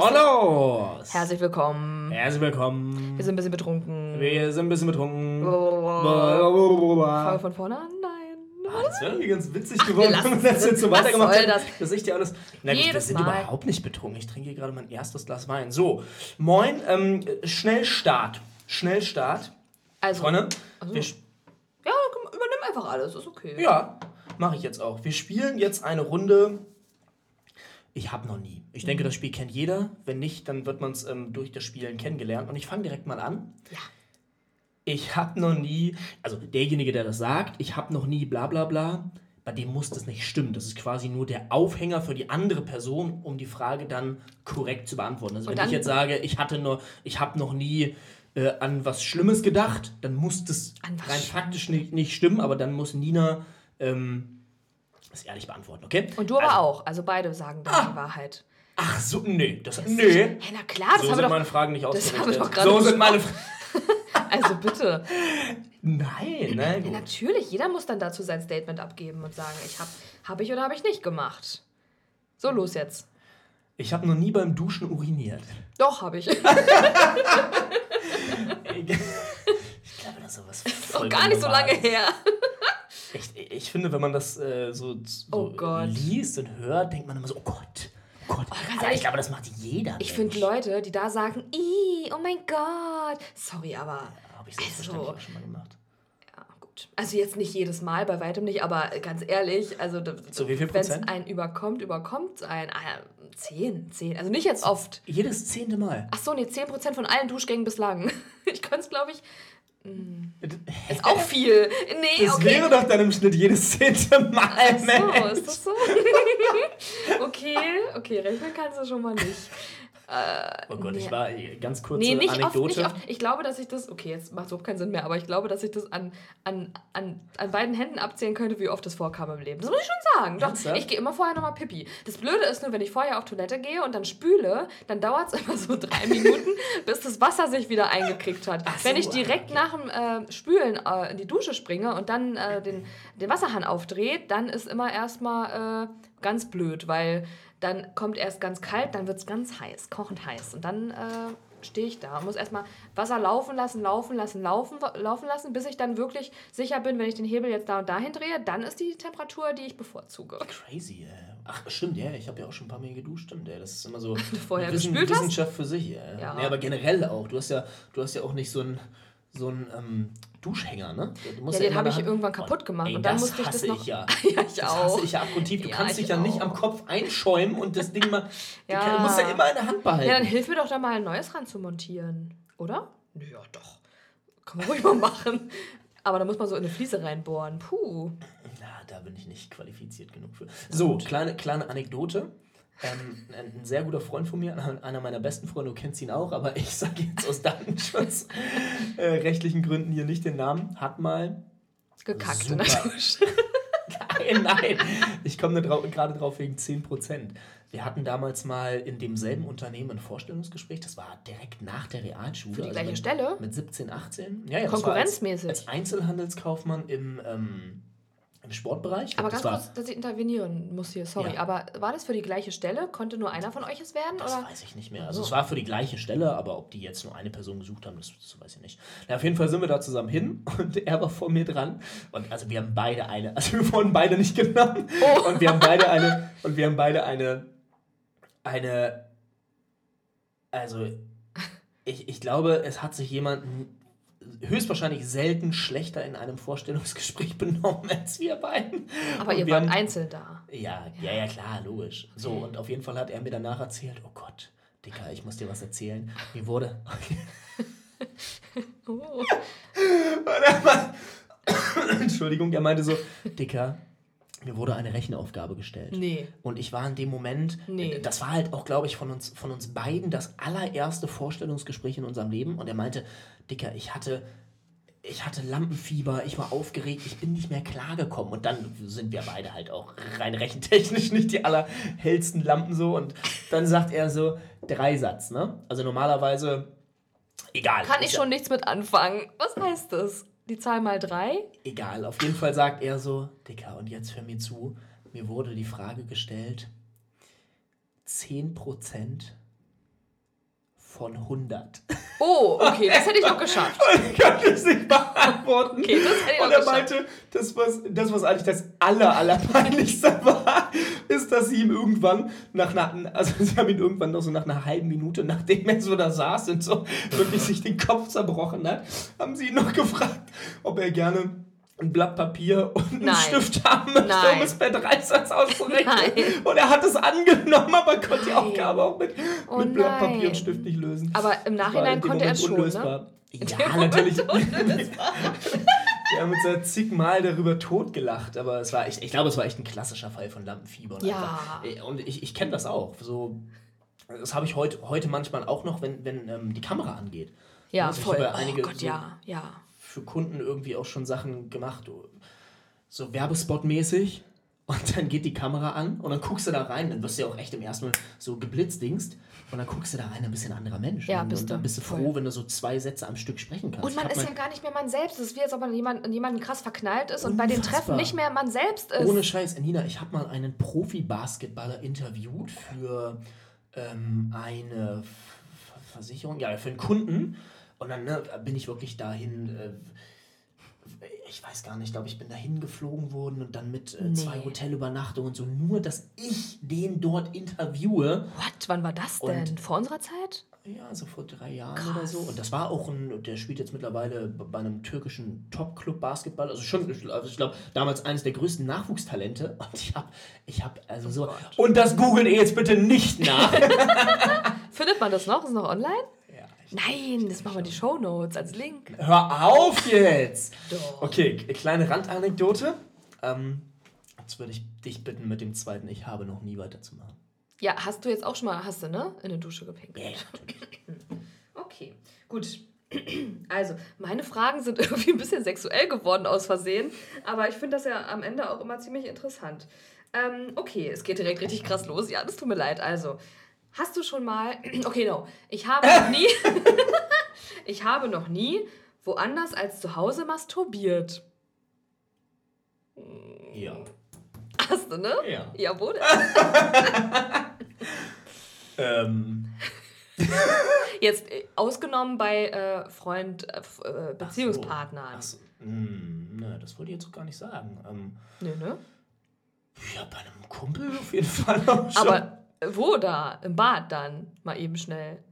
Und los! Herzlich willkommen. Herzlich willkommen. Wir sind ein bisschen betrunken. Wir sind ein bisschen betrunken. Fangen wir von vorne an? Nein. Ah, das wäre irgendwie ganz witzig geworden, wenn wir das jetzt so weitergemacht hätten. das? Das ist ja alles. Na gut, wir sind Mal. überhaupt nicht betrunken. Ich trinke hier gerade mein erstes Glas Wein. So, moin, ähm, Schnellstart. Schnellstart. Also, Freunde, Also. wir, ja, übernimm einfach alles, ist okay. ja, mache ich jetzt auch. Wir spielen jetzt eine Runde. Ich habe noch nie. Ich Mhm. denke, das Spiel kennt jeder. Wenn nicht, dann wird man es ähm, durch das Spielen kennengelernt. Und ich fange direkt mal an. Ja. Ich habe noch nie, also derjenige, der das sagt, ich habe noch nie bla bla bla, bei dem muss das nicht stimmen. Das ist quasi nur der Aufhänger für die andere Person, um die Frage dann korrekt zu beantworten. Also Und wenn ich jetzt sage, ich hatte nur, ich habe noch nie äh, an was Schlimmes gedacht, dann muss das rein faktisch nicht, nicht stimmen, aber dann muss Nina ähm, das ehrlich beantworten, okay? Und du aber also, auch. Also beide sagen dann die Wahrheit. Ach so, nee, das, Hä, nee. na klar, das So haben sind wir doch. meine Fragen nicht das haben wir doch gerade so sind meine Also bitte. Nein, nein, Ja, natürlich, jeder muss dann dazu sein Statement abgeben und sagen, ich habe hab ich oder habe ich nicht gemacht. So, los jetzt. Ich habe noch nie beim Duschen uriniert. Doch, habe ich. Ich glaube, das ist sowas voll Doch gar nicht so lange her. Ich, ich finde, wenn man das äh, so, so Oh liest und hört, denkt man immer so, oh Gott, oh Gott. ehrlich, ich glaube, das macht jeder. Ich finde Leute, die da sagen, oh mein Gott. Sorry, aber. Habe ich selbstverständlich Also- auch schon mal gemacht. Ja, gut. Also jetzt nicht jedes Mal, bei weitem nicht, aber ganz ehrlich, also So, wenn es Prozent? einen überkommt, überkommt es einen. Ah, 10, 10. Also nicht jetzt oft. Jedes zehnte Mal. Ach so, nee, 10% von allen Duschgängen bislang. Ich könnte es, glaube ich. Ist auch viel. Nee, Das okay. wäre doch dann im Schnitt jedes zehnte Mal. Ach so, Mensch. ist das so? okay, okay, rechnen kannst du schon mal nicht. Oh Gott, Nee. ich war äh, ganz kurze Nee, nicht oft, Anekdote. nicht oft. Ich glaube, dass ich das, okay, jetzt macht es überhaupt keinen Sinn mehr, aber ich glaube, dass ich das an, an, an, an beiden Händen abzählen könnte, wie oft das vorkam im Leben. Das muss ich schon sagen. Doch, Ernsthaft? ich gehe immer vorher nochmal pipi. Das Blöde ist nur, wenn ich vorher auf Toilette gehe und dann spüle, dann dauert es immer so drei Minuten, bis das Wasser sich wieder eingekriegt hat. So, wenn ich ah, direkt okay. nach dem äh, Spülen äh, in die Dusche springe und dann äh, den, den Wasserhahn aufdrehe, dann ist immer erstmal äh, ganz blöd, weil dann kommt erst ganz kalt, dann wird es ganz heiß, kochend heiß. Und dann äh, stehe ich da und muss erstmal Wasser laufen lassen, laufen lassen, laufen, laufen lassen, bis ich dann wirklich sicher bin, wenn ich den Hebel jetzt da und dahin drehe, dann ist die Temperatur, die ich bevorzuge. Crazy, ey. Ach, stimmt, ja, ich habe ja auch schon ein paar Mal geduscht, stimmt, ey. Das ist immer so vorher eine Wissen, gespült hast? Wissenschaft für sich, ey. Ja. Nee, aber generell auch. Du hast ja, du hast ja auch nicht so einen so einen, ähm, Duschhänger, ne? Ja, den habe ich irgendwann kaputt gemacht Ey, und dann das musste ich das noch. Ich ja. ja, ich Das auch. hasse ich ja abgrundtief. Du Ja, kannst ich dich ja nicht am auch. Kopf einschäumen und das Ding mal. Ja. Du musst ja immer in der Hand behalten. Ja, dann hilf mir doch da mal ein neues ran zu montieren, oder? Ja, doch. Kann man ruhig mal machen. Aber da muss man so in eine Fliese reinbohren. Puh. Na, da bin ich nicht qualifiziert genug für. So, kleine, kleine Anekdote. Ähm, ein, sehr guter Freund von mir, einer meiner besten Freunde, du kennst ihn auch, aber ich sage jetzt aus Datenschutz äh, Gründen hier nicht den Namen, hat mal. Gekackt Super. in der. Nein, nein, ich komme gerade drauf wegen 10%. Wir hatten damals mal in demselben Unternehmen ein Vorstellungsgespräch, das war direkt nach der Realschule. Für die also gleiche mit, Stelle? Mit 17, 18. Ja, ja, Konkurrenzmäßig. Als, als Einzelhandelskaufmann im, ähm, im Sportbereich. Aber ganz kurz, dass ich intervenieren muss hier, sorry. Ja. Aber war das für die gleiche Stelle? Konnte nur einer von euch es werden? Das oder? weiß ich nicht mehr. Also so. es war für die gleiche Stelle, aber ob die jetzt nur eine Person gesucht haben, das, das weiß ich nicht. Na, auf jeden Fall sind wir da zusammen hin und er war vor mir dran. Und also wir haben beide eine, also wir wurden beide nicht genommen. Oh. Und wir haben beide eine, und wir haben beide eine, eine, also ich, ich glaube, es hat sich jemand höchstwahrscheinlich selten schlechter in einem Vorstellungsgespräch benommen als wir beiden. Aber Und ihr wart haben- einzeln da. ja, ja, ja, klar, logisch. So, und auf jeden Fall hat er mir danach erzählt, oh Gott, Dicker, ich muss dir was erzählen. Mir wurde... Oh. Entschuldigung, er meinte so, Dicker, mir wurde eine Rechenaufgabe gestellt. Nee. Und ich war in dem Moment, Nee. das war halt auch, glaube ich, von uns, von uns beiden das allererste Vorstellungsgespräch in unserem Leben. Und er meinte, Dicker, ich hatte, ich hatte Lampenfieber, ich war aufgeregt, ich bin nicht mehr klargekommen. Und dann sind wir beide halt auch rein rechentechnisch nicht die allerhellsten Lampen so. Und dann sagt er so, Dreisatz, ne? Also normalerweise, egal. Kann ich ja- schon nichts mit anfangen. Was heißt das? Die Zahl mal drei? Egal, auf jeden Fall sagt er so, Dicker, und jetzt hör mir zu, mir wurde die Frage gestellt, 10% von 100. Oh, okay, das hätte ich noch geschafft. Ich konnte es nicht beantworten. Okay, das hätte ich Und er geschafft. meinte, das was, das, was eigentlich das aller, allerpeinlichste war, ist, dass sie ihm irgendwann nach einer, also sie haben ihn irgendwann noch so nach einer halben Minute, nachdem er so da saß und so wirklich sich den Kopf zerbrochen hat, haben sie ihn noch gefragt, ob er gerne ein Blatt Papier und einen Nein. Stift haben möchte, um Nein. es per Dreisatz auszurechnen. Nein. Und er hat es angenommen, aber konnte die. Aufgabe auch mit, Oh mit Blatt Papier und Stift nicht lösen. Aber im Nachhinein konnte er es Moment schon, ne? unlösbar. dem Ja, natürlich. Wir haben uns ja zigmal darüber totgelacht, aber es war echt, ich glaube, es war echt ein klassischer Fall von Lampenfieber. Und Ja. einfach- Und ich, ich kenne das auch. So, das habe ich heute, heute manchmal auch noch, wenn, wenn ähm, die Kamera angeht. Ja, Also ich voll. habe ja oh einige Gott, so- ja, ja. Für Kunden irgendwie auch schon Sachen gemacht, so Werbespot-mäßig. Und dann geht die Kamera an und dann guckst du da rein, dann wirst du ja auch echt im ersten Mal so geblitzdingst und dann guckst du da rein, ein anderer Mensch. Ja, und, bist und dann du. bist du Voll. froh, wenn du so zwei Sätze am Stück sprechen kannst. Und man ist ja gar nicht mehr man selbst. Es ist wie, als ob man in jemanden, krass verknallt ist und bei den Unfassbar. Treffen nicht mehr man selbst ist. Ohne Scheiß, Nina, ich habe mal einen Profi-Basketballer interviewt für ähm, eine Versicherung, ja, für einen Kunden. Und dann ne, bin ich wirklich dahin, äh, ich weiß gar nicht, ich glaube, ich bin dahin geflogen worden und dann mit äh, zwei Nee. Hotelübernachtungen und so, nur, dass ich den dort interviewe. What? Wann war das denn? Und- Vor unserer Zeit? Ja, so vor drei Jahren Krass. oder so. Und das war auch ein, der spielt jetzt mittlerweile bei einem türkischen Top-Club Basketball. Also schon, also ich glaube, damals eines der größten Nachwuchstalente. Und ich habe, ich habe, also so. Oh. Und das googelt ihr jetzt bitte nicht nach. Findet man das noch? Ist es noch online? Nein, das machen wir in die Shownotes als Link. hör auf jetzt! Doch. Okay, kleine Randanekdote. Ähm, jetzt würde ich dich bitten, mit dem zweiten Ich habe noch nie weiterzumachen. Ja, hast du jetzt auch schon mal, hast du, ne? In der Dusche gepinkelt. Ja, natürlich. Okay, gut. Also, meine Fragen sind irgendwie ein bisschen sexuell geworden aus Versehen, aber ich finde das ja am Ende auch immer ziemlich interessant. Ähm, okay, es geht direkt richtig krass los. Ja, das tut mir leid. Also, hast du schon mal. Okay, no. Ich habe noch nie. ich habe noch nie woanders als zu Hause masturbiert. Ja. Hast du, ne? Ja. Ja, denn? Ähm, Jetzt äh, ausgenommen bei äh, Freund, äh, äh, Beziehungspartnern. Ach so. Hm, ne, das wollte ich jetzt gar nicht sagen. Ähm, Nö, ne? ja, bei einem Kumpel auf jeden Fall auch schon. Aber wo da? Im Bad dann? Mal eben schnell.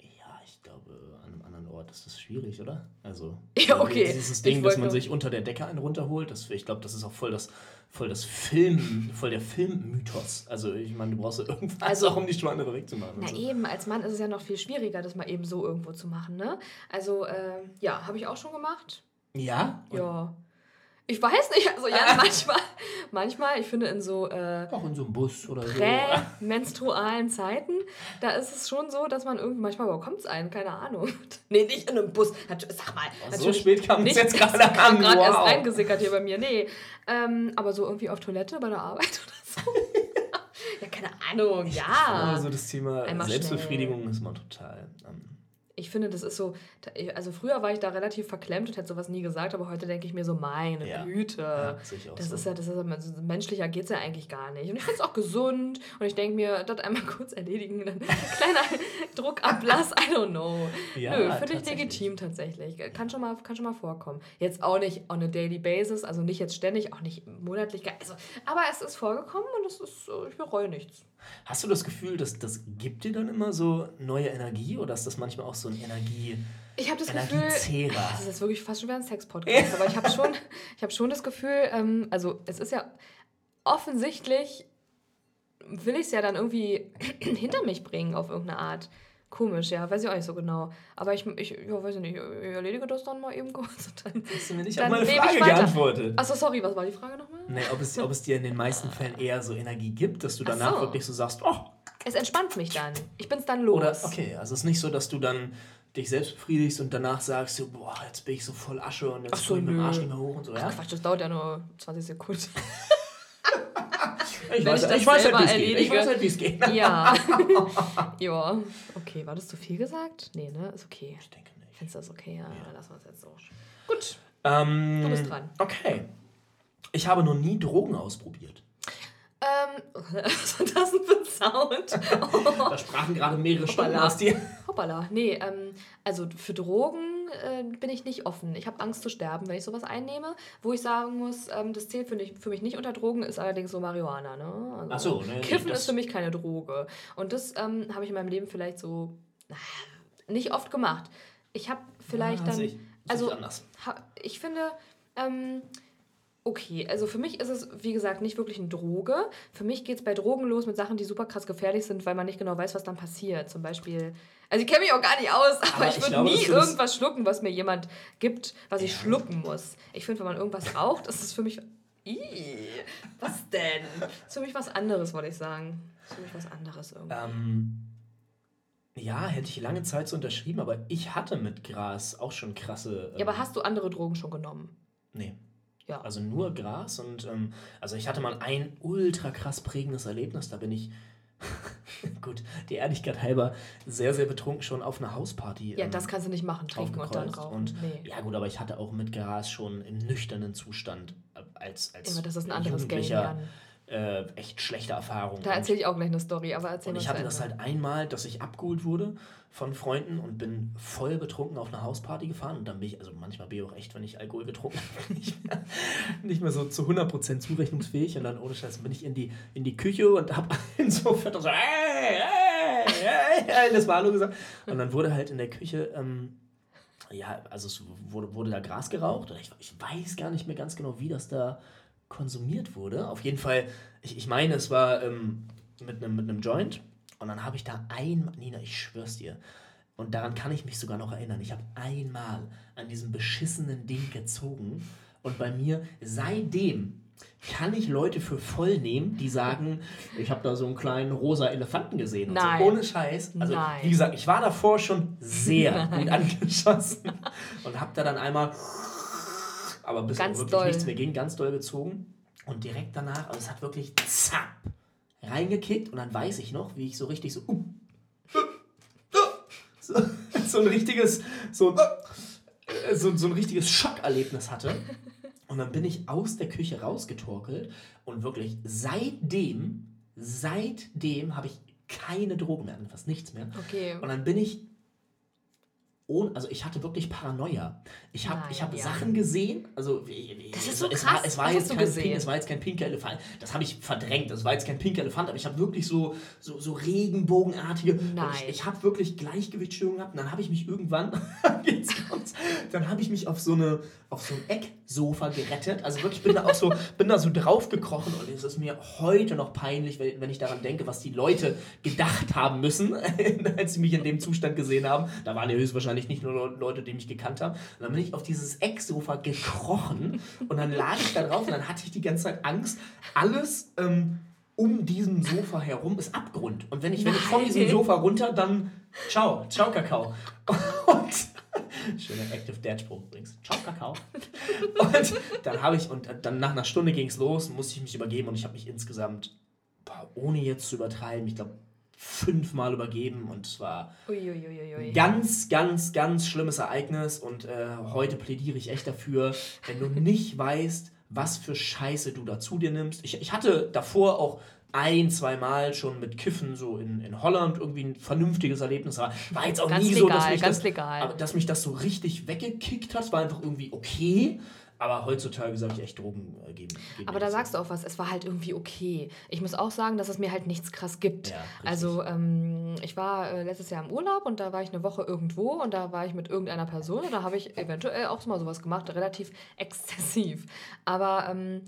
Ja, ich glaube, an einem anderen Ort ist das schwierig, oder? Also, Ja, okay. Dieses Ding, dass man sich unter der Decke einen runterholt, das, ich glaube, das ist auch voll das, voll das Film, voll der Filmmythos. Also, ich meine, du brauchst ja irgendwas, Also- auch um die Schweine wegzumachen. Na Also, eben, als Mann ist es ja noch viel schwieriger, das mal eben so irgendwo zu machen, ne? Also, äh, ja, habe ich auch schon gemacht. Ja? Und Ja. Ich weiß nicht, also ja, manchmal, manchmal, ich finde in so äh, Auch in so einem Bus oder so. prämenstrualen Zeiten, da ist es schon so, dass man irgendwie, manchmal überkommt es einen, keine Ahnung. nee, nicht in einem Bus. Sag mal, Oh, so spät kam es jetzt gerade das kam an. gerade erst Wow. reingesickert hier bei mir, nee. Ähm, aber so irgendwie auf Toilette bei der Arbeit oder so. ja, keine Ahnung, ja. Also das Thema Einmal Selbstbefriedigung ist man total. Ähm, Ich finde, das ist so, also früher war ich da relativ verklemmt und hätte sowas nie gesagt, aber heute denke ich mir so, meine Ja. Güte. ja, Das so. ist ja, das ist ja, also menschlicher geht es ja eigentlich gar nicht. Und ich finde es auch gesund. Und ich denke mir, das einmal kurz erledigen, dann kleiner Druckablass, I don't know. Ja, Nö, finde ich legitim tatsächlich. Kann schon, mal, kann schon mal vorkommen. Jetzt auch nicht on a daily basis, also nicht jetzt ständig, auch nicht monatlich. Also, aber es ist vorgekommen und es ist, ich bereue nichts. Hast du das Gefühl, dass das gibt dir dann immer so neue Energie oder ist das manchmal auch so ein Energie, Ich habe das Gefühl, das ist jetzt wirklich fast schon wieder ein Sex-Podcast, aber ich habe schon, ich hab schon das Gefühl, ähm, also es ist ja offensichtlich, will ich es ja dann irgendwie hinter mich bringen auf irgendeine Art. Komisch, ja, weiß ich auch nicht so genau. Aber ich, ich ja, weiß ich nicht, ich erledige das dann mal eben kurz und dann. Hast du mir nicht Dann auf meine Frage geantwortet? Achso, sorry, was war die Frage nochmal? Nee, ob es, ob es dir in den meisten Fällen eher so Energie gibt, dass du Ach danach so. wirklich so sagst, oh, Es entspannt mich dann. Ich bin's dann los. oder okay, also es ist nicht so, dass du dann dich selbst befriedigst und danach sagst, so, boah, jetzt bin ich so voll Asche und jetzt Ach so, ich mit dem. Arsch nicht mehr hoch und so, ja? Quatsch, das dauert ja nur 20 Sekunden. Ich weiß, ich ich weiß halt, selber wie es geht. Ich erledige. weiß halt, wie es geht. ja. ja. Okay, war das zu viel gesagt? Nee, ne? Ist okay. Ich denke nicht. Findest du das okay? Ja, dann lassen wir es jetzt so. Gut. Ähm, Du bist dran. Okay. Ich habe noch nie Drogen ausprobiert. Ähm, was war das denn für ein Sound? Da sprachen gerade mehrere Stimmen Hoppala. aus dir. Hoppala. Nee, ähm, also für Drogen äh, bin ich nicht offen. Ich habe Angst zu sterben, wenn ich sowas einnehme. Wo ich sagen muss, ähm, das zählt für mich, für mich nicht unter Drogen, ist allerdings so Marihuana. Ne? Also, Ach so, ne, Kiffen ist für mich keine Droge. Und das ähm, habe ich in meinem Leben vielleicht so nicht oft gemacht. Ich habe vielleicht Ah, dann. ich- also, ich finde, ähm, okay, also für mich ist es, wie gesagt, nicht wirklich eine Droge. Für mich geht es bei Drogen los mit Sachen, die super krass gefährlich sind, weil man nicht genau weiß, was dann passiert. Zum Beispiel, also ich kenne mich auch gar nicht aus, aber, Aber ich würde nie irgendwas schlucken, was mir jemand gibt, was ich schlucken muss. Ich finde, wenn man irgendwas raucht, ist es für mich. Ih, was denn? ist für mich was anderes, wollte ich sagen. Ist für mich was anderes irgendwie. Ähm, ja, hätte ich lange Zeit so unterschrieben, aber ich hatte mit Gras auch schon krasse. Ähm, ja, aber hast du andere Drogen schon genommen? Nee. Ja. Also nur Gras und ähm, also ich hatte mal ein ultra krass prägendes Erlebnis, da bin ich, gut, die Ehrlichkeit halber, sehr, sehr betrunken schon auf einer Hausparty. Ja, ähm, das kannst du nicht machen, trinken und dann rauchen. Und nee. ja gut, aber ich hatte auch mit Gras schon im nüchternen Zustand äh, als, als Immer, das ist ein anderes Game, Jugendlicher Jan. Äh, echt schlechte Erfahrungen. Da erzähle ich auch gleich eine Story, aber erzähl und ich hatte das halt einmal, dass ich abgeholt wurde von Freunden und bin voll betrunken auf eine Hausparty gefahren. Und dann bin ich, also manchmal bin ich auch echt, wenn ich Alkohol getrunken habe, nicht mehr, nicht mehr so zu 100% zurechnungsfähig. Und dann ohne Scheiß bin ich in die, in die Küche und habe insofern so, hey, hey, hey, hey, das war Hallo gesagt. Und dann wurde halt in der Küche, ähm, ja, also es wurde, wurde da Gras geraucht. Oder ich, ich weiß gar nicht mehr ganz genau, wie das da konsumiert wurde. Auf jeden Fall, ich, ich meine, es war ähm, mit einem mit Joint. Und dann habe ich da einmal, Nina, ich schwör's dir, und daran kann ich mich sogar noch erinnern, ich habe einmal an diesem beschissenen Ding gezogen. Und bei mir seitdem kann ich Leute für voll nehmen, die sagen, ich habe da so einen kleinen rosa Elefanten gesehen. Und Nein. So. Ohne Scheiß. Also, Nein. wie gesagt, ich war davor schon sehr gut angeschossen und habe da dann einmal, aber bis Ganz wirklich doll. nichts mehr ging, ganz doll gezogen. Und direkt danach, also es hat wirklich zapp reingekickt und dann weiß ich noch, wie ich so richtig so, uh, so, so ein richtiges, so, äh, so, so ein richtiges Schockerlebnis hatte. Und dann bin ich aus der Küche rausgetorkelt und wirklich seitdem, seitdem habe ich keine Drogen mehr, fast nichts mehr. Okay. Und dann bin ich ohne, also ich hatte wirklich Paranoia. Ich habe ich hab ja. Sachen gesehen, also Das ist es, war, es war Was jetzt kein gesehen? Pink, es war jetzt kein pinker Elefant. Das habe ich verdrängt. Das war jetzt kein pinker Elefant, aber ich habe wirklich so so, so Regenbogenartige. Nein. Ich, ich habe wirklich Gleichgewichtsstörungen gehabt. Und dann habe ich mich irgendwann, dann habe ich mich auf so eine auf so ein Ecksofa gerettet. Also wirklich bin da auch so bin da so drauf gekrochen und es ist mir heute noch peinlich, wenn wenn ich daran denke, was die Leute gedacht haben müssen, als sie mich in dem Zustand gesehen haben. Da waren ja höchstwahrscheinlich nicht nur Leute, die mich gekannt haben. Und dann bin ich auf dieses Ecksofa gekrochen und dann lag ich da drauf und dann hatte ich die ganze Zeit Angst, alles ähm, um diesen Sofa herum ist Abgrund. Und wenn ich, wenn ich von diesem. Sofa runter, dann ciao, ciao Kakao. Und schöner Active Dad Spruch übrigens. Ciao Kakao. Und dann habe ich, und dann nach einer Stunde ging es los, musste ich mich übergeben und ich habe mich insgesamt, boah, ohne jetzt zu übertreiben, ich glaube fünfmal übergeben und es war Uiuiuiui. Ganz, ganz, ganz schlimmes Ereignis und äh, heute plädiere ich echt dafür, wenn du nicht weißt, was für Scheiße du da zu dir nimmst. Ich, ich hatte davor auch ein, zwei Mal schon mit Kiffen so in, in Holland irgendwie ein vernünftiges Erlebnis. War, war jetzt auch Ganz nie so, dass legal, mich, ganz das, legal. aber, dass mich das so richtig weggekickt hat. War einfach irgendwie okay. Aber heutzutage sage ich echt Drogen äh, geben. Aber da sagst du auch was, es war halt irgendwie okay. Ich muss auch sagen, dass es mir halt nichts krass gibt. Ja, also ähm, ich war äh, letztes Jahr im Urlaub und da war ich eine Woche irgendwo und da war ich mit irgendeiner Person und da habe ich eventuell auch mal sowas gemacht, relativ exzessiv. Aber ähm,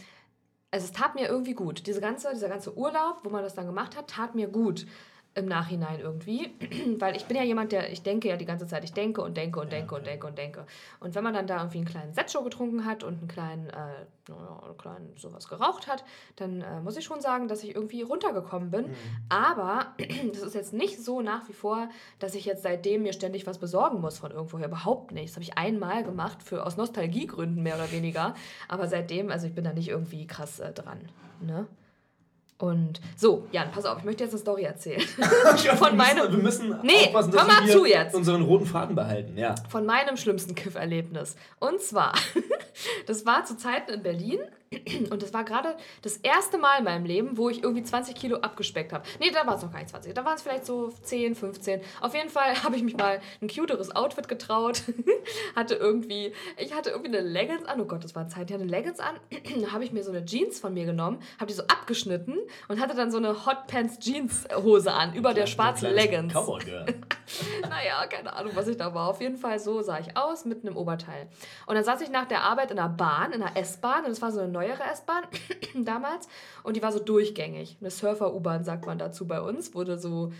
also es tat mir irgendwie gut. Diese ganze, dieser ganze Urlaub, wo man das dann gemacht hat, tat mir gut im Nachhinein irgendwie. Weil ich bin ja jemand, der, ich denke ja die ganze Zeit, ich denke und denke und denke und denke und denke. Und wenn man dann da irgendwie einen kleinen Setcho getrunken hat und einen kleinen, äh, ja, einen kleinen sowas geraucht hat, dann äh, muss ich schon sagen, dass ich irgendwie runtergekommen bin. Aber das ist jetzt nicht so nach wie vor, dass ich jetzt seitdem mir ständig was besorgen muss von irgendwoher. Überhaupt nicht. Das habe ich einmal gemacht, für, aus Nostalgiegründen mehr oder weniger. Aber seitdem, also ich bin da nicht irgendwie krass äh, dran. Ne? Und so, Jan, pass auf, ich möchte jetzt eine Story erzählen. von meinem- Wir müssen, Nee, aufpassen, hör dass mal wir zu jetzt. unseren roten Faden behalten. Ja. Von meinem schlimmsten Kiff-Erlebnis. Und zwar das war zu Zeiten in Berlin und das war gerade das erste Mal in meinem Leben, wo ich irgendwie 20 Kilo abgespeckt habe. Nee, da war es noch gar nicht 20. Da waren es vielleicht so 10, 15. Auf jeden Fall habe ich mich mal ein cuteres Outfit getraut. hatte irgendwie, ich hatte irgendwie eine Leggings an. Oh Gott, das war Zeit. Ich hatte eine Leggings an. da habe ich mir so eine Jeans von mir genommen, habe die so abgeschnitten und hatte dann so eine Hot Pants Jeans Hose an über der schwarzen Leggings. Cowboy Girl. naja, keine Ahnung, was ich da war. Auf jeden Fall so sah ich aus mit einem Oberteil. Und dann saß ich nach der Arbeit in einer Bahn, in einer S-Bahn und es war so eine neuere S-Bahn damals und die war so durchgängig. Eine Surfer-U-Bahn sagt man dazu bei uns, wo du so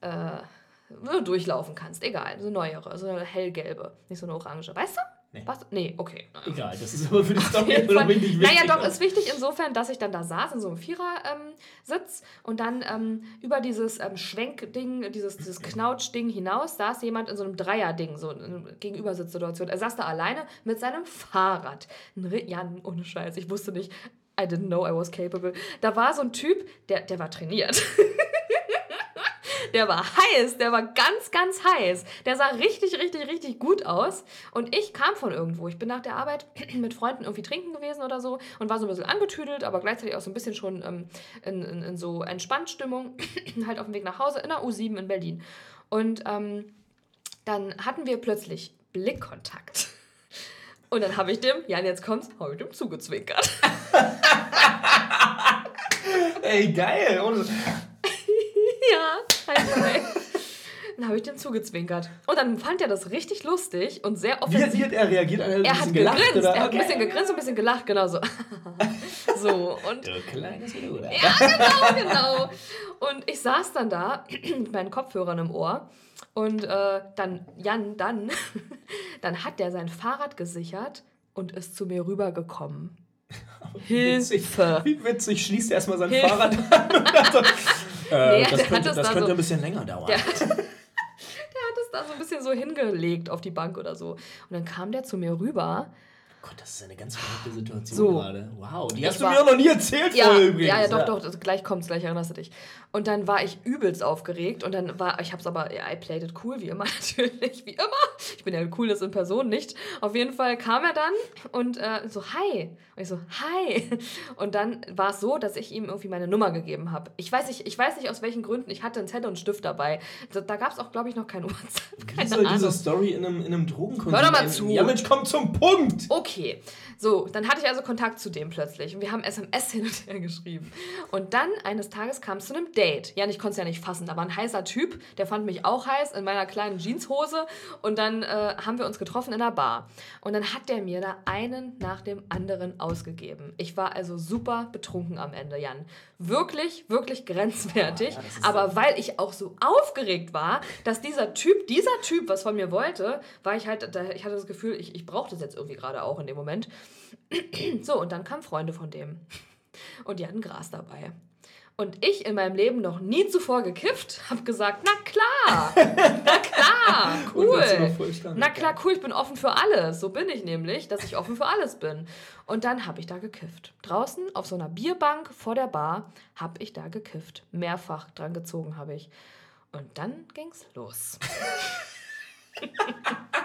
äh, durchlaufen kannst. Egal, so neuere, so eine hellgelbe, nicht so eine orange. Weißt du? Nee. Was? Nee, okay. Egal, das ist aber für die Story nicht wichtig. Naja, doch, ist wichtig insofern, dass ich dann da saß in so einem Vierer-Sitz ähm, und dann ähm, über dieses ähm, Schwenkding, dieses, dieses Knautschding hinaus saß jemand in so einem Dreier-Ding, so eine Gegenübersitzsituation. Er saß da alleine mit seinem Fahrrad. Ja, ohne Scheiß, ich wusste nicht, I didn't know I was capable. Da war so ein Typ, der, der war trainiert. Der war heiß, der war ganz, ganz heiß. Der sah richtig, richtig, richtig gut aus. Und ich kam von irgendwo. Ich bin nach der Arbeit mit Freunden irgendwie trinken gewesen oder so und war so ein bisschen angetüdelt, aber gleichzeitig auch so ein bisschen schon ähm, in, in, in, so Entspannstimmung, halt auf dem Weg nach Hause in der U7 in Berlin. Und ähm, dann hatten wir plötzlich Blickkontakt. Und dann habe ich dem, Jan, jetzt kommt's, habe ich dem zugezwinkert. Ey, geil. Ja, High Dann habe ich dem zugezwinkert. Und dann fand er das richtig lustig und sehr offensiv. Wie, hat er reagiert? Er, er hat gelacht, gegrinst. Oder? Er hat okay. ein bisschen gegrinst und ein bisschen gelacht, genau so. so und du kleines Bruder. Ja, genau, genau. Und ich saß dann da mit meinen Kopfhörern im Ohr und äh, dann, Jan, dann, dann hat der sein Fahrrad gesichert und ist zu mir rübergekommen. Hilfe. Wie witzig, schließt er erstmal sein Hilfe. Fahrrad an. Äh, nee, das könnte, das könnte so, ein bisschen länger dauern. Der, der hat es da so ein bisschen so hingelegt auf die Bank oder so. Und dann kam der zu mir rüber Gott, das ist eine ganz verrückte Situation so. gerade. Wow, die hast du mir noch nie erzählt ja, vorher übrigens. Ja, ja, doch, doch, gleich kommt's, gleich erinnerst du dich. Und dann war ich übelst aufgeregt und dann war, ich hab's aber, ja, I played it cool, wie immer natürlich, wie immer. Ich bin ja coolest in Person, nicht? Auf jeden Fall kam er dann und äh, so, hi. Und ich so, hi. Und dann war es so, dass ich ihm irgendwie meine Nummer gegeben habe. Ich weiß nicht, ich weiß nicht aus welchen Gründen, ich hatte einen Zettel und einen Stift dabei. Da, da gab es auch, glaube ich, noch kein WhatsApp. Keine wie soll Ahnung. diese Story in einem, in einem Drogenkonsum Hör doch mal zu. Ja, Mensch, komm zum Punkt. Okay. So, dann hatte ich also Kontakt zu dem plötzlich und wir haben SMS hin und her geschrieben. Und dann eines Tages kam es zu einem Date. Ja, ich konnte es ja nicht fassen. Da war ein heißer Typ, der fand mich auch heiß in meiner kleinen Jeanshose und dann äh, haben wir uns getroffen in der Bar. Und dann hat der mir da einen nach dem anderen ausgegeben. Ich war also super betrunken am Ende, Jan. Wirklich, wirklich grenzwertig. Ja, Aber weil ich auch so aufgeregt war, dass dieser Typ, dieser Typ, was von mir wollte, war ich halt, ich hatte das Gefühl, ich, ich brauche das jetzt irgendwie gerade auch in dem Moment. So, und dann kamen Freunde von dem. Und die hatten Gras dabei. Und ich in meinem Leben noch nie zuvor gekifft, habe gesagt, na klar, na klar, cool. Na klar, cool, ich bin offen für alles. So bin ich nämlich, dass ich offen für alles bin. Und dann habe ich da gekifft. Draußen auf so einer Bierbank vor der Bar habe ich da gekifft. Mehrfach dran gezogen habe ich. Und dann ging's los.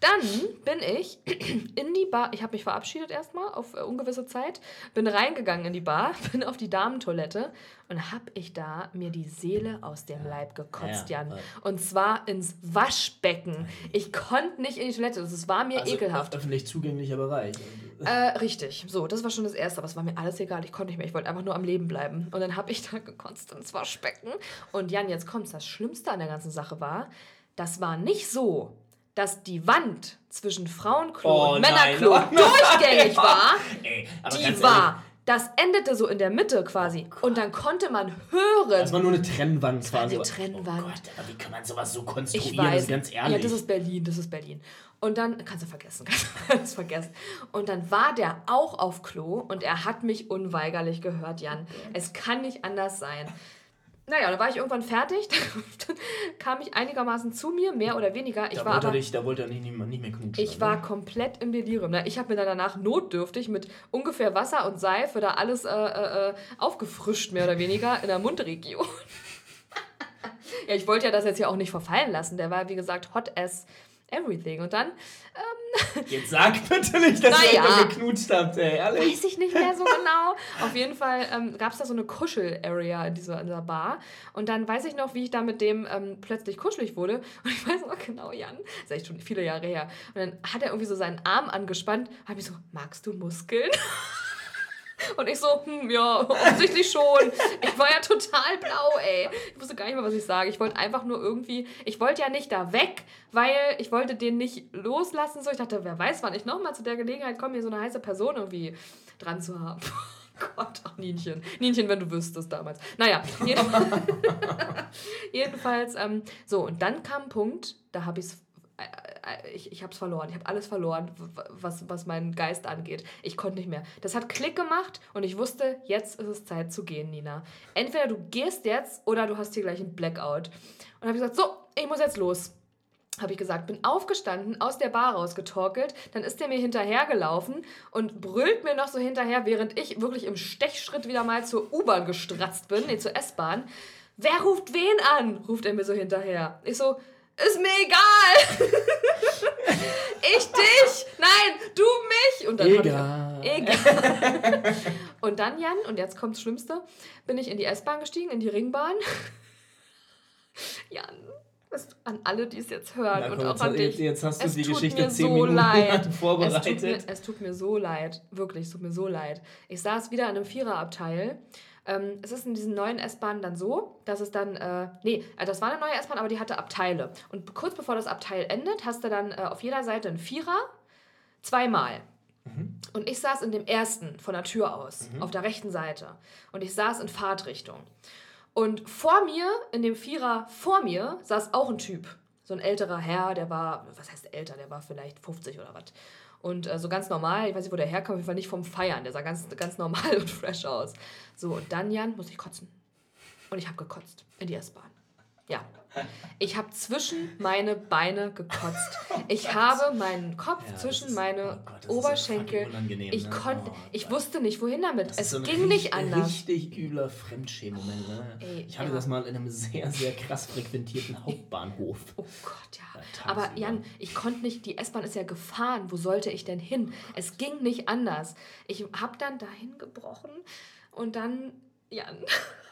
Dann bin ich in die Bar, ich habe mich verabschiedet erstmal auf äh, ungewisse Zeit, bin reingegangen in die Bar, bin auf die Damentoilette und habe ich da mir die Seele aus dem Leib gekotzt, ja, Jan. Und zwar ins Waschbecken. Ich konnte nicht in die Toilette, das war mir also ekelhaft. Öffentlich zugänglicher Bereich. Äh, richtig, so, das war schon das Erste, aber es war mir alles egal, ich konnte nicht mehr, ich wollte einfach nur am Leben bleiben. Und dann habe ich da gekotzt ins Waschbecken. Und Jan, jetzt kommt's, das Schlimmste an der ganzen Sache war, das war nicht so, dass die Wand zwischen Frauenklo oh, und Männerklo oh, durchgängig war. Ey, die war. Das endete so in der Mitte quasi. Oh und dann konnte man hören. Das war nur eine Trennwand quasi. Eine Trennwand. Oh Gott, aber wie kann man sowas so konstruieren? Ich weiß. ganz ehrlich. Ja, das ist Berlin, das ist Berlin. Und dann, kannst du vergessen, kannst du vergessen. Und dann war der auch auf Klo und er hat mich unweigerlich gehört, Jan. Es kann nicht anders sein. Naja, da war ich irgendwann fertig. Dann kam ich einigermaßen zu mir, mehr oder weniger. Ich da, war wollte aber, dich, da wollte er nicht, nicht mehr knutschen. Ich war komplett im Delirium. Ich habe mir dann danach notdürftig mit ungefähr Wasser und Seife da alles äh, äh, äh aufgefrischt, mehr oder weniger, in der Mundregion. ja, ich wollte ja das jetzt hier auch nicht verfallen lassen. Der war, wie gesagt, hot as everything. Und dann ähm, Jetzt sag bitte nicht, dass ihr da geknutscht habt, ey, ehrlich. Weiß ich nicht mehr so genau. Auf jeden Fall ähm, gab es da so eine Kuschel-Area in dieser, in dieser Bar. Und dann weiß ich noch, wie ich da mit dem ähm, plötzlich kuschelig wurde. Und ich weiß noch genau, Jan, das ist echt schon viele Jahre her. Und dann hat er irgendwie so seinen Arm angespannt. Hab ich so, magst du Muskeln? Und ich so, hm, ja, offensichtlich schon. Ich war ja total blau, ey. Ich wusste gar nicht mehr, was ich sage. Ich wollte einfach nur irgendwie, ich wollte ja nicht da weg, weil ich wollte den nicht loslassen. So, ich dachte, wer weiß, wann ich nochmal zu der Gelegenheit komme, hier so eine heiße Person irgendwie dran zu haben. Oh Gott, ach Nienchen. Nienchen, wenn du wüsstest damals. Naja, jedenfalls, jedenfalls ähm, so, und dann kam ein Punkt, da habe ich's äh, ich, ich habe es verloren. Ich habe alles verloren, was, was meinen Geist angeht. Ich konnte nicht mehr. Das hat Klick gemacht und ich wusste, jetzt ist es Zeit zu gehen, Nina. Entweder du gehst jetzt oder du hast hier gleich einen Blackout. Und habe ich gesagt, so, ich muss jetzt los. Habe ich gesagt, bin aufgestanden, aus der Bar rausgetorkelt, dann ist der mir hinterhergelaufen und brüllt mir noch so hinterher, während ich wirklich im Stechschritt wieder mal zur U-Bahn gestratzt bin, nee, zur S-Bahn. Wer ruft wen an? ruft er mir so hinterher. Ich so, ist mir egal. ich dich. Nein, du mich. Und dann Egal. Ich, egal. und dann, Jan, und jetzt kommt das Schlimmste, bin ich in die S-Bahn gestiegen, in die Ringbahn. Jan, an alle, die es jetzt hören Na und komm, auch jetzt, an dich. jetzt, jetzt hast du Es die Geschichte zehn so Minuten leid. vorbereitet. Es tut, mir, es tut mir so leid. Wirklich, es tut mir so leid. Ich saß wieder in einem Viererabteil. Ähm, es ist in diesen neuen S-Bahnen dann so, dass es dann, äh, nee, äh, das war eine neue S-Bahn, aber die hatte Abteile. Und kurz bevor das Abteil endet, hast du dann äh, auf jeder Seite einen Vierer, zweimal. Und ich saß in dem ersten von der Tür aus, auf der rechten Seite. Und ich saß in Fahrtrichtung. Und vor mir, in dem Vierer vor mir, saß auch ein Typ. So ein älterer Herr, der war, was heißt älter, der war vielleicht 50 oder was. Und äh, so ganz normal, ich weiß nicht, wo der herkam, auf jeden Fall nicht vom Feiern. Der sah ganz, ganz normal und fresh aus. So, und dann, Jan, muss ich kotzen. Und ich habe gekotzt in die S-Bahn. Ja. Ich habe zwischen meine Beine gekotzt. Ich habe meinen Kopf Ja, zwischen meine oh Gott, das ist so Oberschenkel. ich ne? konnte, Oh ich wusste nicht, wohin damit. Es so ging nicht anders. Richtig übler Fremdschämen-Moment. Ne? Ey, ich hatte ja. das mal in einem sehr, sehr krass frequentierten Hauptbahnhof. Oh Gott, ja. Aber. Jan, ich konnte nicht, die S-Bahn ist ja gefahren. Wo sollte ich denn hin? Es ging nicht anders. Ich habe dann dahin gebrochen und dann, Jan,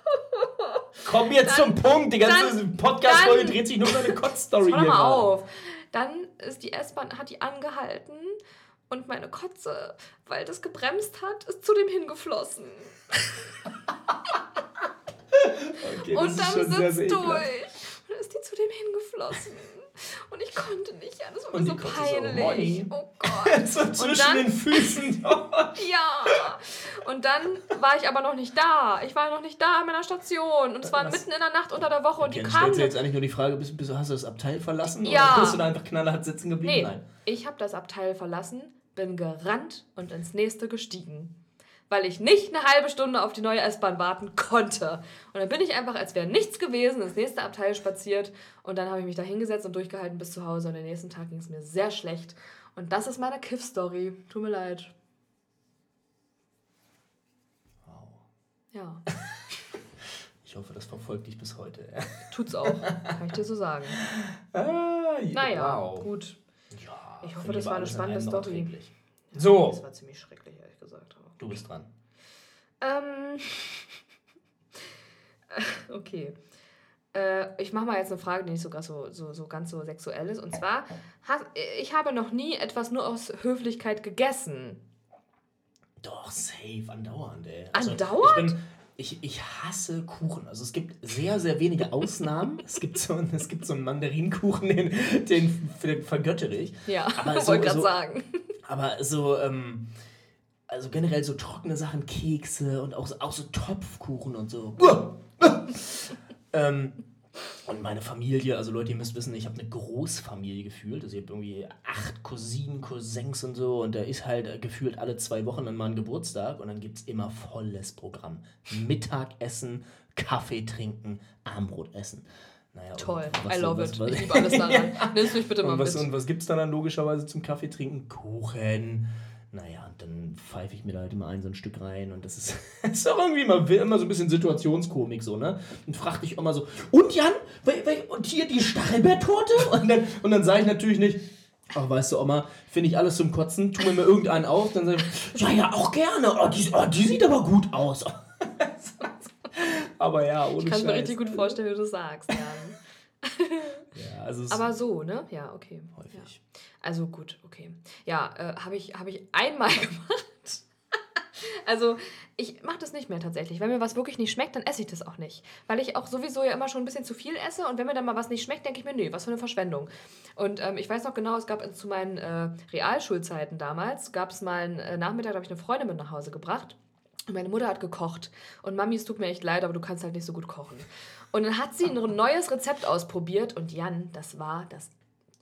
Komm jetzt zum Punkt. Die ganze dann- Podcast-Folge dann- dreht sich nur um eine Kotzstory hör mal auf. Dann ist die S-Bahn, hat die angehalten und meine Kotze, weil das gebremst hat, ist zu dem hingeflossen. Okay, und dann sitzt durch. Und dann ist die zu dem hingeflossen. Und ich konnte nicht, ja, das war mir so so, peinlich. "Moini." oh Gott. So zwischen dann- den Füßen. Ja. Und dann war ich aber noch nicht da. Ich war noch nicht da an meiner Station. Und es war mitten in der Nacht unter der Woche und die Okay, kamen. du jetzt eigentlich nur die Frage, bist, bist, hast du das Abteil verlassen? Ja. Oder bist du da einfach knallhart sitzen geblieben? Nee, Nein. ich habe das Abteil verlassen, bin gerannt und ins nächste gestiegen. Weil ich nicht eine halbe Stunde auf die neue S-Bahn warten konnte. Und dann bin ich einfach, als wäre nichts gewesen, ins nächste Abteil spaziert. Und dann habe ich mich da hingesetzt und durchgehalten bis zu Hause. Und den nächsten Tag ging es mir sehr schlecht. Und das ist meine Kiff-Story. Tut mir leid. Wow. Ja, Ich hoffe, das verfolgt dich bis heute. tut's auch. Kann ich dir so sagen. ah, ja, Naja, wow. gut. Ja, Ich hoffe, das war eine spannende Story. So, Das war ziemlich schrecklich, gesagt. aber- du bist dran. Ähm. okay. Äh, ich mache mal jetzt eine Frage, die nicht sogar so, so, so ganz so sexuell ist. Und zwar, has, ich habe noch nie etwas nur aus Höflichkeit gegessen. Doch, safe, andauernd, ey. Andauernd? Ich, bin, ich, ich hasse Kuchen. Also es gibt sehr, sehr wenige Ausnahmen. es, gibt so, einen- es gibt so einen Mandarinenkuchen, den, den, den vergöttere ich. Ja, Aber ich so- wollte gerade so- sagen. Aber so, ähm, also generell so trockene Sachen, Kekse und auch, so- auch so Topfkuchen und so. ähm, und meine Familie, also Leute, ihr müsst wissen, ich habe eine Großfamilie gefühlt. Also ich habe irgendwie acht Cousinen, Cousins und so. Und da ist halt äh, gefühlt alle zwei Wochen dann mal ein Geburtstag. Und dann gibt es immer volles Programm. Mittagessen, Kaffee trinken, Armbrot essen. Naja, Toll, was I love was- it. was- Ich liebe alles daran. Nimmst mich bitte mal und was, mit. und was gibt es dann, dann logischerweise zum Kaffee trinken? Kuchen. Naja, und dann pfeife ich mir da halt immer ein so ein Stück rein und das ist, das ist auch irgendwie immer, immer so ein bisschen Situationskomik so, ne? Und frag dich immer so, und Jan, und hier die Stachelbeertorte? Und dann, und dann sage ich natürlich nicht, Ach, weißt du, Oma, finde ich alles zum Kotzen, tu mir mal irgendeinen auf, dann sag ich, ja, ja, auch gerne. Oh, die, oh, die sieht aber gut aus. aber ja, ohne Ich kann mir richtig gut vorstellen, wie du sagst, Jan. Also Aber so, ne? Ja, okay. häufig. Ja. Also gut, okay. Ja, äh, habe ich, hab ich einmal gemacht. also ich mache das nicht mehr tatsächlich. Wenn mir was wirklich nicht schmeckt, dann esse ich das auch nicht. Weil ich auch sowieso ja immer schon ein bisschen zu viel esse und wenn mir dann mal was nicht schmeckt, denke ich mir, nee, was für eine Verschwendung. Und ähm, ich weiß noch genau, es gab zu meinen äh, Realschulzeiten damals, gab es mal einen äh, Nachmittag, da habe ich eine Freundin mit nach Hause gebracht. Meine Mutter hat gekocht. Und Mami, es tut mir echt leid, aber du kannst halt nicht so gut kochen. Und dann hat sie ein neues Rezept ausprobiert und Jan, das war das.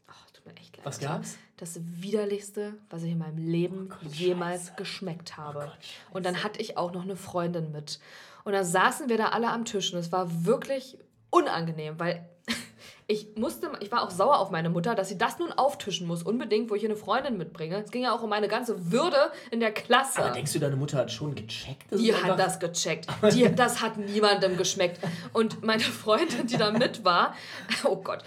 Ach, tut mir echt leid. Was gab's? Das widerlichste, was ich in meinem Leben Gott, jemals Scheiße. geschmeckt habe. Gott, und dann hatte ich auch noch eine Freundin mit. Und dann saßen wir da alle am Tisch und es war wirklich unangenehm, weil ich musste, ich war auch sauer auf meine Mutter, dass sie das nun auftischen muss, unbedingt, wo ich eine Freundin mitbringe. Es ging ja auch um meine ganze Würde in der Klasse. Aber denkst du, deine Mutter hat schon gecheckt? Die hat das gecheckt. Die, das hat niemandem geschmeckt. Und meine Freundin, die da mit war, oh Gott,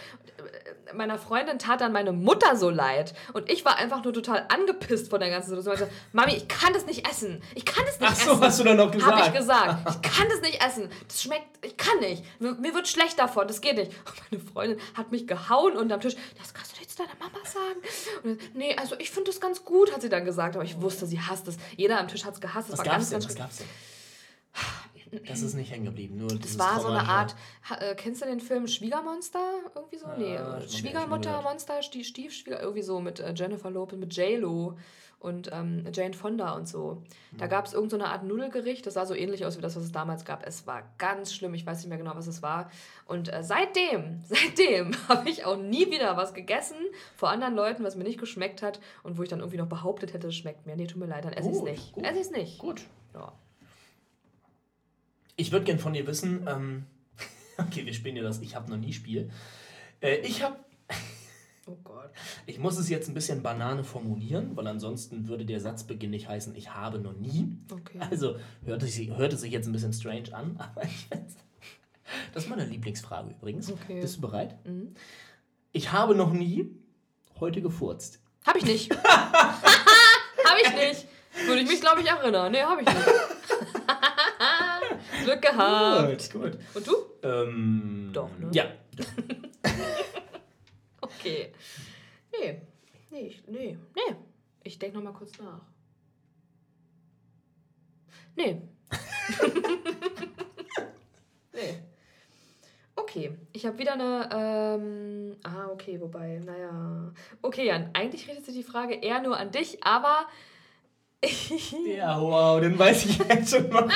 meiner Freundin tat dann meine Mutter so leid. Und ich war einfach nur total angepisst von der ganzen Situation. Mami, ich kann das nicht essen. Ich kann das nicht Ach so, essen. hast du dann noch Habe ich gesagt. gesagt. Ich kann das nicht essen. Das schmeckt, ich kann nicht. Mir, wird schlecht davon. Das geht nicht. Und meine Freundin hat mich gehauen unterm Tisch. Das kannst du jetzt deiner Mama sagen. Und dann, nee, also ich finde das ganz gut, hat sie dann gesagt. Aber ich wusste, sie hasst es. Jeder am Tisch hat es gehasst. Das Was war gab's ganz, denn? ganz Was gab's denn? Das ist nicht hängen geblieben. Nur das war so eine Art. Äh, kennst du den Film Schwiegermonster? Irgendwie so? Nee. Mal Schwiegermuttermonster, Stie- Stiefschwieger, irgendwie so mit äh, Jennifer Lopez, mit J-Lo und ähm, Jane Fonda und so. Da gab es irgendeine so eine Art Nudelgericht, das sah so ähnlich aus wie das, was es damals gab. Es war ganz schlimm, ich weiß nicht mehr genau, was es war. Und äh, seitdem, seitdem habe ich auch nie wieder was gegessen vor anderen Leuten, was mir nicht geschmeckt hat und wo ich dann irgendwie noch behauptet hätte, es schmeckt mir. Nee, tut mir leid, dann esse ich es nicht. Esse ich es nicht. Gut. Ja. Ich würde gern von dir wissen, ähm, okay, wir spielen ja das Ich habe noch nie Spiel. Äh, ich habe, Oh Gott. ich muss es jetzt ein bisschen Banane formulieren, weil ansonsten würde der Satzbeginn nicht heißen, ich habe noch nie. Okay. Also hört es, sich- hört es sich jetzt ein bisschen strange an, aber ich find's, das ist meine Lieblingsfrage übrigens. Okay. Bist du bereit? Mhm. Ich habe noch nie heute gefurzt. Hab ich nicht. hab ich nicht. Würde ich mich, glaube ich, erinnern. Nee, hab ich nicht. Glück gehabt. gut. Und du? Ähm, Doch, ne? Ja. Okay. Nee. Nee, ich, nee, nee. Ich denke noch mal kurz nach. Nee. nee. Okay, ich habe wieder eine. Ähm, ah, okay, wobei, naja. Okay, Jan, eigentlich richtet sich die Frage eher nur an dich, aber. Ja, wow, dann weiß ich jetzt schon mal.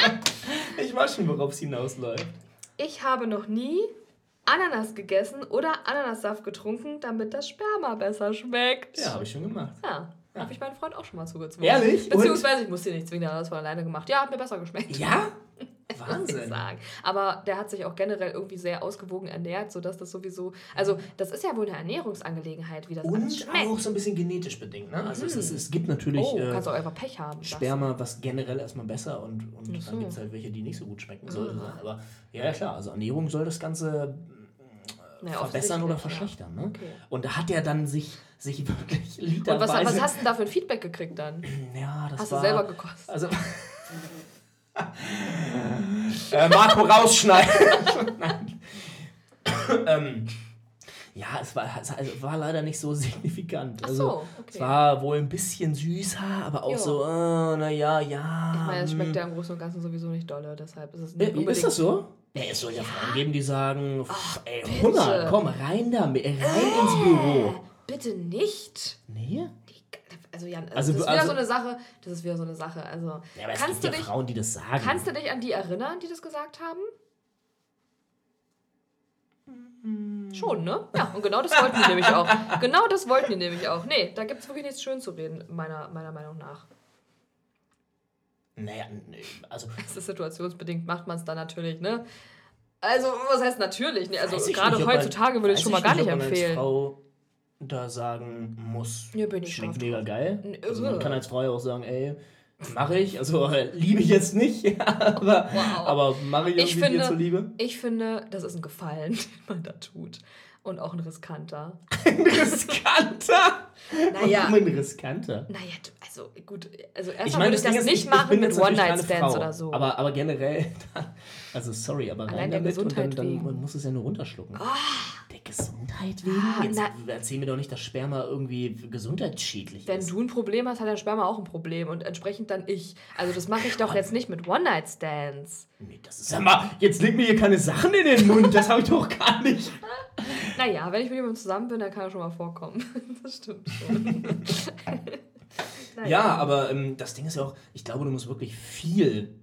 Ich weiß schon, worauf es hinausläuft. Ich habe noch nie Ananas gegessen oder Ananassaft getrunken, damit das Sperma besser schmeckt. Ja, habe ich schon gemacht. Ja, habe ich meinen Freund auch schon mal zugezwungen. Ehrlich? Beziehungsweise ich musste ihn nicht zwingen, der hat das von alleine gemacht. Ja, hat mir besser geschmeckt. Ja? Muss ich Wahnsinn. sagen. Aber der hat sich auch generell irgendwie sehr ausgewogen ernährt, sodass das sowieso. Also, das ist ja wohl eine Ernährungsangelegenheit, wie das Und schmeckt. auch so ein bisschen genetisch bedingt. Ne? Also es, ist, es gibt natürlich oh, äh, kannst auch einfach Pech haben. Sperma, was generell erstmal besser und, und dann gibt es halt welche, die nicht so gut schmecken sollte. Ah. Aber ja, ja, klar, also Ernährung soll das Ganze Naja, verbessern oder verschlechtern. Ne? Okay. Und da hat er dann sich, sich wirklich Und literweise... was, was hast du denn da für ein Feedback gekriegt dann? Ja, das Hast war, du selber gekostet? Also. äh, Marco rausschneiden. Ähm, ja, es war, es war leider nicht so signifikant. Ach Also, so, okay. Es war wohl ein bisschen süßer, aber auch Ja. so, äh, naja, ja. Ich meine, es schmeckt hm. ja im Großen und Ganzen sowieso nicht dolle, deshalb ist es Äh, nicht Ist unbedingt... das so? Ja, es soll ja Frauen geben, die sagen, pff, ey, bitte. Hunger, komm, rein damit, rein ins Büro. Bitte nicht. Nee? Also Jan, also Also das ist wieder also- so eine Sache. Das ist wieder so eine Sache. Also Ja, aber es kannst gibt du ja dich, Frauen, die das sagen. kannst du dich an die erinnern, die das gesagt haben? Schon, ne? Ja, und genau das wollten die nämlich auch. Genau das wollten die nämlich auch. Nee, da gibt es wirklich nichts schön zu reden, meiner, meiner Meinung nach. naja, nee, also Es ist situationsbedingt, macht man es dann natürlich, ne? Also, was heißt natürlich? Nee, also, gerade nicht, man- heutzutage würde ich weiß schon mal gar nicht ob man Als empfehlen. Da sagen muss, Ja, bin ich schmeckt mega drauf. geil. Also man kann als Frau ja auch sagen, ey, Mache ich, also äh, liebe ich jetzt nicht, aber, wow. aber mache ich irgendwie ich finde, dir zuliebe. Ich finde, das ist ein Gefallen, den man da tut. Und auch ein riskanter. ein riskanter? Naja. Warum ein riskanter? Naja, also gut, also erstmal würde ich das nicht machen mit One-Night-Stands oder so. Aber, aber generell, also sorry, aber rein damit und dann, dann man muss es ja nur runterschlucken. Oh. Gesundheit wegen? Ah, Jetzt na, erzähl mir doch nicht, dass Sperma irgendwie gesundheitsschädlich wenn ist. Wenn du ein Problem hast, hat der Sperma auch ein Problem und entsprechend dann ich. Also das mache ich doch jetzt nicht mit One-Night-Stands. Nee, das ist ja mal, jetzt leg mir hier keine Sachen in den Mund, das habe ich doch gar nicht. naja, wenn ich mit jemandem zusammen bin, dann kann er schon mal vorkommen. das stimmt schon. naja. Ja, aber ähm, das Ding ist ja auch, ich glaube, du musst wirklich viel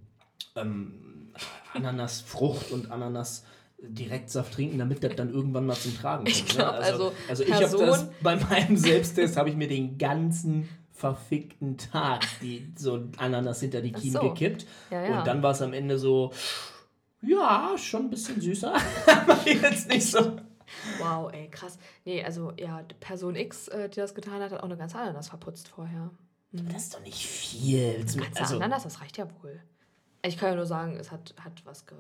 ähm, Ananasfrucht und Ananas Direktsaft trinken, damit das dann irgendwann mal zum Tragen kommt. Ich glaub, ne? also, also, also ich habe das bei meinem Selbsttest habe ich mir den ganzen verfickten Tag die so Ananas hinter die Kiemen so. gekippt ja, ja. und dann war es am Ende so ja schon ein bisschen süßer, aber jetzt nicht so. Wow, ey, krass. Nee, also ja, Person X, äh, die das getan hat, hat auch eine ganze Ananas verputzt vorher. Mhm. Das ist doch nicht viel. Eine ganze also, Ananas, das reicht ja wohl. Ich kann ja nur sagen, es hat, hat was ge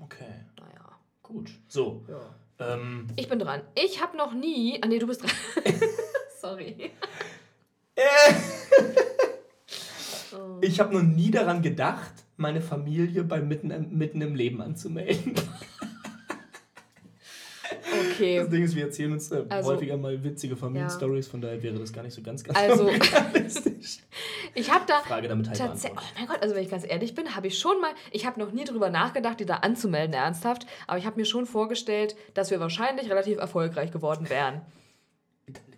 Okay. Naja. Gut. So. Ja. Ähm. Ich bin dran. Ich habe noch nie. Ah, nee, du bist dran. Sorry. ich habe noch nie daran gedacht, meine Familie bei mitten, mitten im Leben anzumelden. Okay. Das Ding ist, wir erzählen uns äh, also, häufiger mal witzige Familienstories, ja. von daher wäre das gar nicht so ganz, ganz also, realistisch. ich habe da Frage damit halt tatsächlich, oh mein Gott, also wenn ich ganz ehrlich bin, habe ich schon mal, ich habe noch nie drüber nachgedacht, die da anzumelden, ernsthaft, aber ich habe mir schon vorgestellt, dass wir wahrscheinlich relativ erfolgreich geworden wären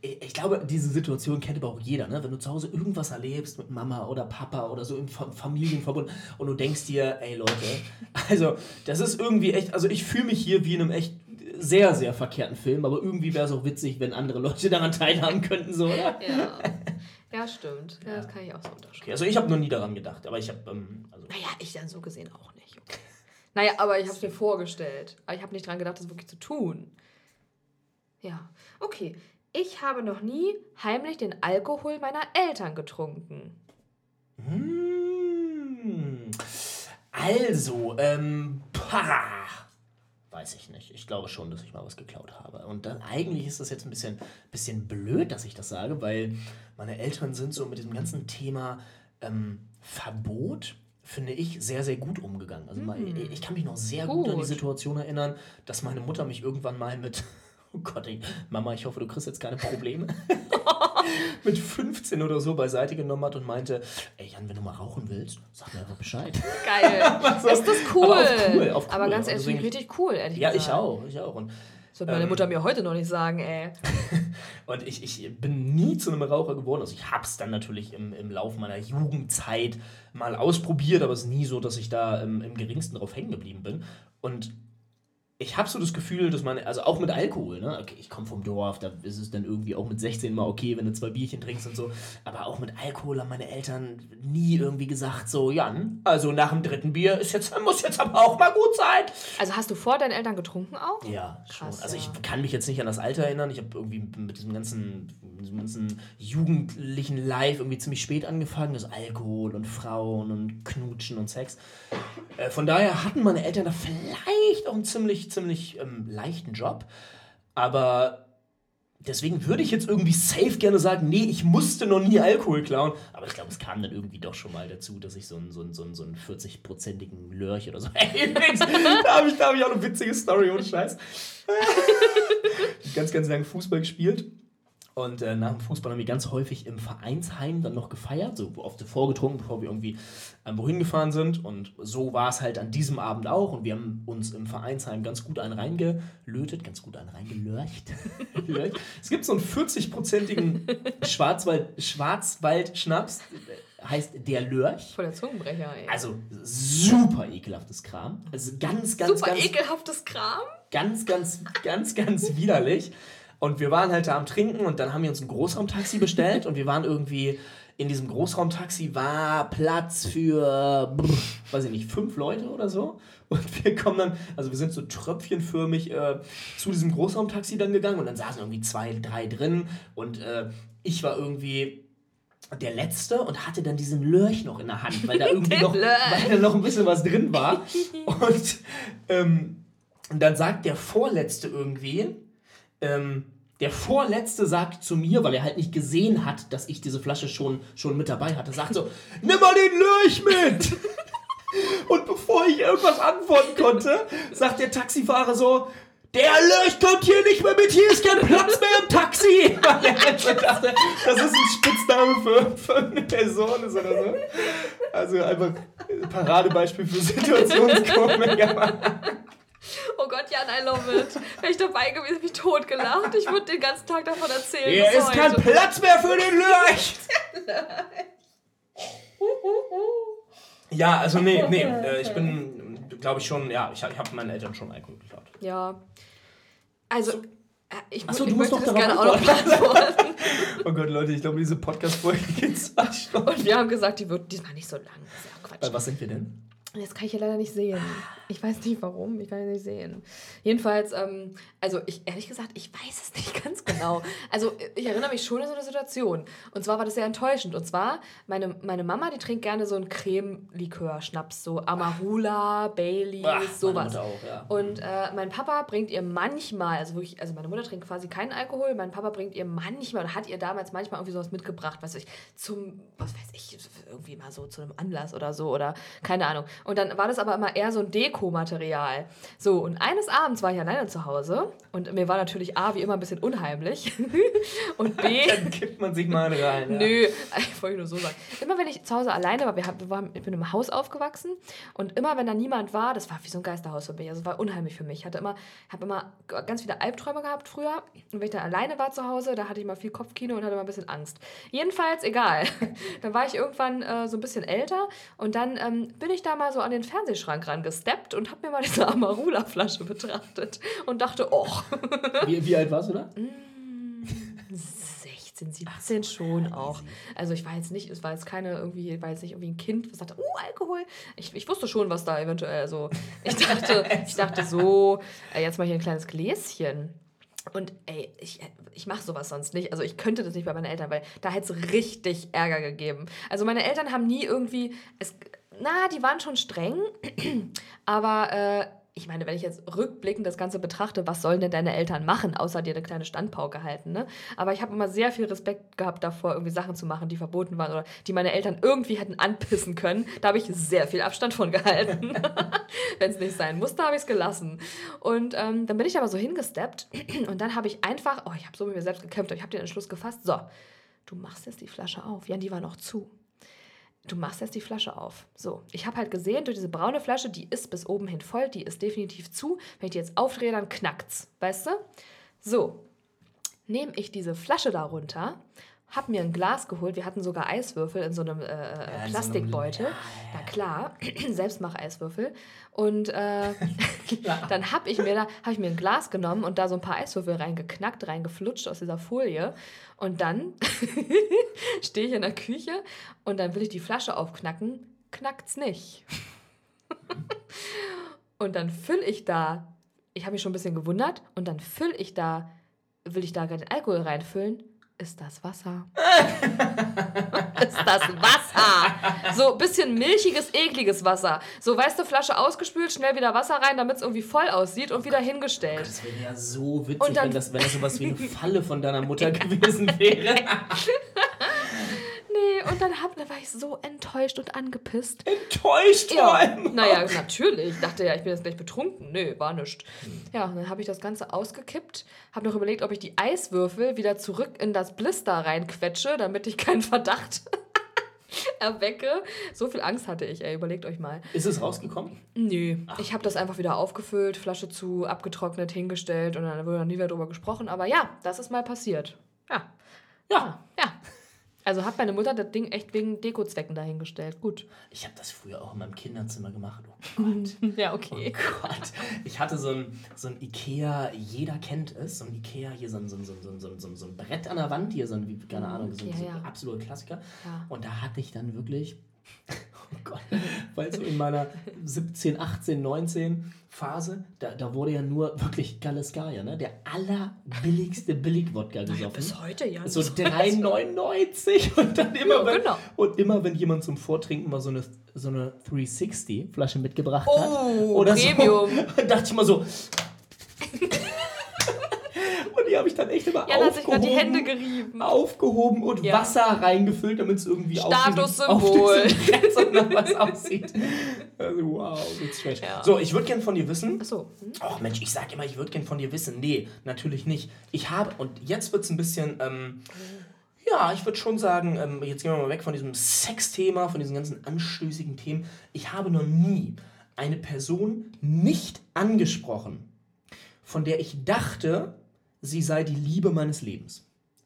ich glaube, diese Situation kennt aber auch jeder, ne? Wenn du zu Hause irgendwas erlebst mit Mama oder Papa oder so im Familienverbund und du denkst dir, ey Leute, also das ist irgendwie echt, also ich fühle mich hier wie in einem echt sehr, sehr verkehrten Film, aber irgendwie wäre es auch witzig, wenn andere Leute daran teilhaben könnten, so, oder? Ja. Ja, stimmt. Ja, das kann ich auch so unterschreiben. Okay, also ich habe noch nie daran gedacht, aber ich habe. Ähm, also naja, ich dann so gesehen auch nicht. Okay. Naja, aber ich habe es mir vorgestellt. Aber ich habe nicht daran gedacht, das wirklich zu tun. Ja, okay. Ich habe noch nie heimlich den Alkohol meiner Eltern getrunken. Hm. Also, ähm, pah weiß ich nicht. Ich glaube schon, dass ich mal was geklaut habe. Und dann eigentlich ist das jetzt ein bisschen, bisschen blöd, dass ich das sage, weil meine Eltern sind so mit diesem ganzen Thema ähm, Verbot, finde ich, sehr, sehr gut umgegangen. Also mm. ich kann mich noch sehr gut. gut an die Situation erinnern, dass meine Mutter mich irgendwann mal mit Oh Gott, ey. Mama, ich hoffe, du kriegst jetzt keine Probleme. mit 15 oder so beiseite genommen hat und meinte, ey Jan, wenn du mal rauchen willst, sag mir einfach Bescheid. Geil. so, ist das cool. Aber, auf cool, auf cool. aber ganz ehrlich, deswegen, richtig cool, ehrlich Ja, gesagt. ich auch, ich auch. Und, das wird meine ähm, Mutter mir heute noch nicht sagen, ey. und ich, ich bin nie zu einem Raucher geworden. Also ich hab's dann natürlich im, im Laufe meiner Jugendzeit mal ausprobiert, aber es ist nie so, dass ich da im, im geringsten drauf hängen geblieben bin. Und ich habe so das Gefühl, dass man, also auch mit Alkohol, ne? Okay, ich komme vom Dorf, da ist es dann irgendwie auch mit 16 mal okay, wenn du zwei Bierchen trinkst und so. Aber auch mit Alkohol haben meine Eltern nie irgendwie gesagt, so, Jan, also nach dem dritten Bier ist jetzt, muss jetzt aber auch mal gut sein. Also hast du vor deinen Eltern getrunken auch? Ja, Krass, schon. Also ich kann mich jetzt nicht an das Alter erinnern. Ich habe irgendwie mit diesem ganzen, ganzen jugendlichen Live irgendwie ziemlich spät angefangen. Das Alkohol und Frauen und Knutschen und Sex. Äh, von daher hatten meine Eltern da vielleicht auch ein ziemlich ziemlich, ähm, leichten Job. Aber deswegen würde ich jetzt irgendwie safe gerne sagen, nee, ich musste noch nie Alkohol klauen. Aber ich glaube, es kam dann irgendwie doch schon mal dazu, dass ich so einen, so einen, so einen, so einen 40-prozentigen Lörch oder so. Da habe ich, hab ich auch eine witzige Story, ohne Scheiß. ganz, ganz lange Fußball gespielt. Und äh, nach dem Fußball haben wir ganz häufig im Vereinsheim dann noch gefeiert, so oft vorgetrunken, bevor wir irgendwie ähm, wohin gefahren sind. Und so war es halt an diesem Abend auch. Und wir haben uns im Vereinsheim ganz gut einen reingelötet, ganz gut einen reingelörcht. es gibt so einen 40-prozentigen Schwarzwald, Schwarzwald-Schnaps, heißt der Lörch. Voll der Zungenbrecher, ey. Also super ekelhaftes Kram. Also ganz, ganz, super ganz. Super ekelhaftes Kram? Ganz, ganz, ganz, ganz widerlich. Und wir waren halt da am Trinken und dann haben wir uns ein Großraumtaxi bestellt und wir waren irgendwie in diesem Großraumtaxi war Platz für, weiß ich nicht, fünf Leute oder so. Und wir kommen dann, also wir sind so tröpfchenförmig äh, zu diesem Großraumtaxi dann gegangen und dann saßen irgendwie zwei, drei drin und äh, ich war irgendwie der letzte und hatte dann diesen Lörch noch in der Hand, weil da irgendwie noch, weil da noch ein bisschen was drin war. Und, ähm, und dann sagt der Vorletzte irgendwie, ähm, der Vorletzte sagt zu mir, weil er halt nicht gesehen hat, dass ich diese Flasche schon, schon mit dabei hatte, sagt so, nimm mal den Lörch mit! Und bevor ich irgendwas antworten konnte, sagt der Taxifahrer so, der Lörch kommt hier nicht mehr mit, hier ist kein Platz mehr im Taxi! Dachte, das ist ein Spitzname für, für eine Person oder so. Also einfach ein Paradebeispiel für Situationskomik. Oh Gott, Jan, I love it. Wäre ich dabei gewesen, hätte ich totgelacht. Ich würde den ganzen Tag davon erzählen. Hier ist kein heute. Platz mehr für den Lörch! Ja, also nee, nee, äh, ich bin, glaube ich schon, ja, ich, ich habe meinen Eltern schon Alkohol geklaut. Ja. Also, äh, ich, Ach so, ich du musst möchte doch das gerne auch noch beantworten. Oh Gott, Leute, ich glaube, diese Podcast-Folge geht zwei Stunden. Und wir haben gesagt, die wird diesmal nicht so lang. Das ist ja auch Quatsch. was sind wir denn? Das kann ich ja leider nicht sehen. Ich weiß nicht warum, ich kann es nicht sehen. Jedenfalls, ähm, also ich ehrlich gesagt, ich weiß es nicht ganz genau. Also ich erinnere mich schon an so eine Situation. Und zwar war das sehr enttäuschend. Und zwar, meine, meine Mama, die trinkt gerne so einen Creme-Likör, Schnaps, so Amarula, meine sowas. Auch, ja. Und äh, mein Papa bringt ihr manchmal, also wirklich, also meine Mutter trinkt quasi keinen Alkohol, mein Papa bringt ihr manchmal oder hat ihr damals manchmal irgendwie sowas mitgebracht, was ich, zum, was weiß ich, irgendwie mal so zu einem Anlass oder so oder keine Ahnung. Und dann war das aber immer eher so ein Dekomaterial. So, und eines Abends war ich alleine zu Hause und mir war natürlich A, wie immer ein bisschen unheimlich und B, Dann kippt man sich mal rein. Ja. Nö, ich wollte nur so sagen. Immer wenn ich zu Hause alleine war, wir haben, ich bin im Haus aufgewachsen und immer wenn da niemand war, das war wie so ein Geisterhaus für mich. Also es war unheimlich für mich. Ich hatte immer, habe immer ganz viele Albträume gehabt früher. Und wenn ich dann alleine war zu Hause, da hatte ich mal viel Kopfkino und hatte immer ein bisschen Angst. Jedenfalls, egal. Dann war ich irgendwann äh, so ein bisschen älter und dann ähm, bin ich da mal so an den Fernsehschrank rangesteppt und habe mir mal diese Amarula-Flasche betrachtet und dachte, oh, Wie, wie alt warst du da? 16, 17 schon auch. Also ich war jetzt nicht, es war jetzt keine irgendwie, war jetzt nicht irgendwie ein Kind, was sagte, oh, Alkohol. Ich, ich wusste schon, was da eventuell so. Ich dachte, ich dachte so, äh, jetzt mal hier ein kleines Gläschen. Und ey, ich, ich mache sowas sonst nicht. Also ich könnte das nicht bei meinen Eltern, weil da hätte es richtig Ärger gegeben. Also meine Eltern haben nie irgendwie, es, na, die waren schon streng, aber äh, ich meine, wenn ich jetzt rückblickend das Ganze betrachte, was sollen denn deine Eltern machen, außer dir eine kleine Standpauke halten, ne? Aber ich habe immer sehr viel Respekt gehabt davor, irgendwie Sachen zu machen, die verboten waren oder die meine Eltern irgendwie hätten anpissen können. Da habe ich sehr viel Abstand von gehalten. wenn es nicht sein musste, habe ich es gelassen. Und ähm, dann bin ich aber so hingesteppt und dann habe ich einfach, oh, ich habe so mit mir selbst gekämpft, ich habe den Entschluss gefasst, so, du machst jetzt die Flasche auf. Jan, die war noch zu. Du machst jetzt die Flasche auf. So, ich habe halt gesehen, durch diese braune Flasche, die ist bis oben hin voll, die ist definitiv zu. Wenn ich die jetzt aufdrehe, dann knackt's, weißt du? So, nehme ich diese Flasche darunter, habe mir ein Glas geholt. Wir hatten sogar Eiswürfel in so einem äh, in so einem- Plastikbeutel. ja, Na klar, Selbstmach-Eiswürfel. Und äh, dann habe ich, mir da, hab ich mir ein Glas genommen und da so ein paar Eiswürfel reingeknackt, reingeflutscht aus dieser Folie. Und dann stehe ich in der Küche und dann will ich die Flasche aufknacken, knackt's nicht. und dann fülle ich da, ich habe mich schon ein bisschen gewundert, und dann fülle ich da, will ich da gerade den Alkohol reinfüllen, ist das Wasser. ist das Wasser. So ein bisschen milchiges, ekliges Wasser. So, weißt du, Flasche ausgespült, schnell wieder Wasser rein, damit es irgendwie voll aussieht und wieder hingestellt. Das wäre ja so witzig, dann- wenn, das, wenn das sowas wie eine Falle von deiner Mutter gewesen wäre. Und dann, hab, dann war ich so enttäuscht und angepisst. Enttäuscht vor allem. Naja, natürlich. Ich dachte ja, ich bin jetzt gleich betrunken. Nö, war nichts. Ja, und dann habe ich das Ganze ausgekippt, habe noch überlegt, ob ich die Eiswürfel wieder zurück in das Blister reinquetsche, damit ich keinen Verdacht erwecke. So viel Angst hatte ich, ey. Überlegt euch mal. Ist es rausgekommen? Nö, ich habe das einfach wieder aufgefüllt, Flasche zu, abgetrocknet, hingestellt und dann wurde noch nie wieder drüber gesprochen. Aber ja, das ist mal passiert. Ja, Ja. ja. Also hat meine Mutter das Ding echt wegen Dekozwecken dahingestellt. Gut. Ich habe das früher auch in meinem Kinderzimmer gemacht. Oh Gott. Ja, Oh okay. Gott. Ich hatte so ein, so ein Ikea, jeder kennt es, so ein Ikea, hier so ein, so ein, so ein, so ein, so ein, so Brett an der Wand, hier so ein, keine Ahnung, so ein, so ein absoluter Klassiker. Ja. Und da hatte ich dann wirklich, oh Gott. Weil so in meiner 17, 18, 19 Phase, da, da wurde ja nur wirklich Galiskaya, ne? Der allerbilligste Billigwodka gesoffen. Bis heute, ja. So 3,99 und dann immer, Ja, wenn, genau. und immer, wenn jemand zum Vortrinken mal so eine, so eine 360-Flasche mitgebracht Oh, hat. Oder Premium. So, dachte ich mal so. die habe ich dann echt immer sich gerade die aufgehoben, Hände gerieben. aufgehoben und Ja. Wasser reingefüllt, damit es irgendwie Statussymbol. auf so was aussieht. Also, wow, that's strange. Ja. So, ich würde gern von dir wissen, Achso. Hm? Ach Mensch, ich sag immer, ich würde gern von dir wissen. Nee, natürlich nicht. Ich habe, und jetzt wird es ein bisschen, ähm, ja, ich würde schon sagen, ähm, jetzt gehen wir mal weg von diesem Sexthema, von diesen ganzen anstößigen Themen. Ich habe noch nie eine Person nicht angesprochen, von der ich dachte, sie sei die Liebe meines Lebens.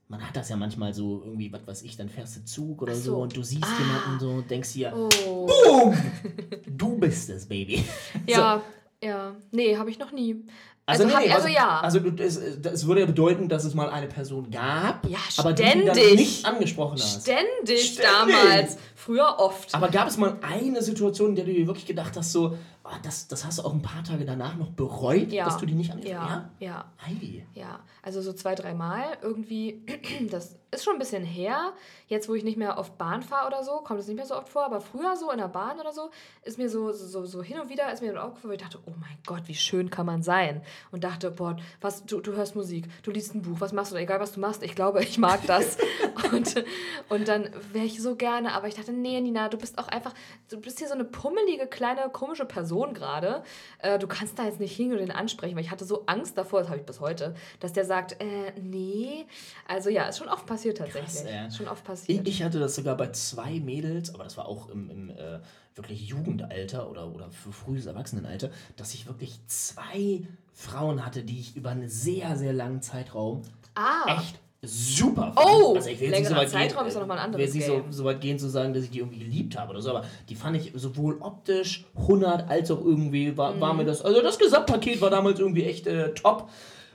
Man hat das ja manchmal so irgendwie, was weiß ich, dann fährst du Zug oder so. so. und du siehst Ah. jemanden so und denkst dir, Oh. boom, du bist es, Baby. Ja, ja. Nee, habe ich noch nie. Also, Also, nee, nee, also, ja. Also es, es würde ja bedeuten, dass es mal eine Person gab, Ja, aber die du dann nicht angesprochen hast. Ständig, Ständig. damals. Früher oft. Aber gab es mal eine Situation, in der du dir wirklich gedacht hast, so, das, das hast du auch ein paar Tage danach noch bereut, Ja. dass du die nicht ja, hast? ja. Heidi. Ja, also so zwei, dreimal irgendwie, das ist schon ein bisschen her. Jetzt, wo ich nicht mehr oft Bahn fahre oder so, kommt es nicht mehr so oft vor, aber früher so in der Bahn oder so, ist mir so, so, so hin und wieder ist mir dann aufgefallen, ich dachte, oh mein Gott, wie schön kann man sein. Und dachte, boah, was, du, du hörst Musik, du liest ein Buch, was machst du, egal was du machst, ich glaube, ich mag das. und, und dann wäre ich so gerne, aber ich dachte, nee, Nina, du bist auch einfach, du bist hier so eine pummelige, kleine, komische Person gerade. Äh, du kannst da jetzt nicht hingehen und den ansprechen, weil ich hatte so Angst davor, das habe ich bis heute, dass der sagt, äh, nee. Also ja, ist schon oft passiert tatsächlich. Krass. Ist schon oft Ich, passiert. ich hatte das sogar bei zwei Mädels, aber das war auch im, im äh, wirklich Jugendalter oder, oder für frühes Erwachsenenalter, dass ich wirklich zwei Frauen hatte, die ich über einen sehr, sehr langen Zeitraum ah, echt super. Oh, also ich will nicht so längerer weit Zeitraum gehen, ist doch noch mal ein äh, anderes will jetzt nicht Game. so, so weit gehen zu sagen, dass ich die irgendwie geliebt habe oder so, aber die fand ich sowohl optisch 100 als auch irgendwie war, war Mhm. mir das, also das Gesamtpaket war damals irgendwie echt äh, top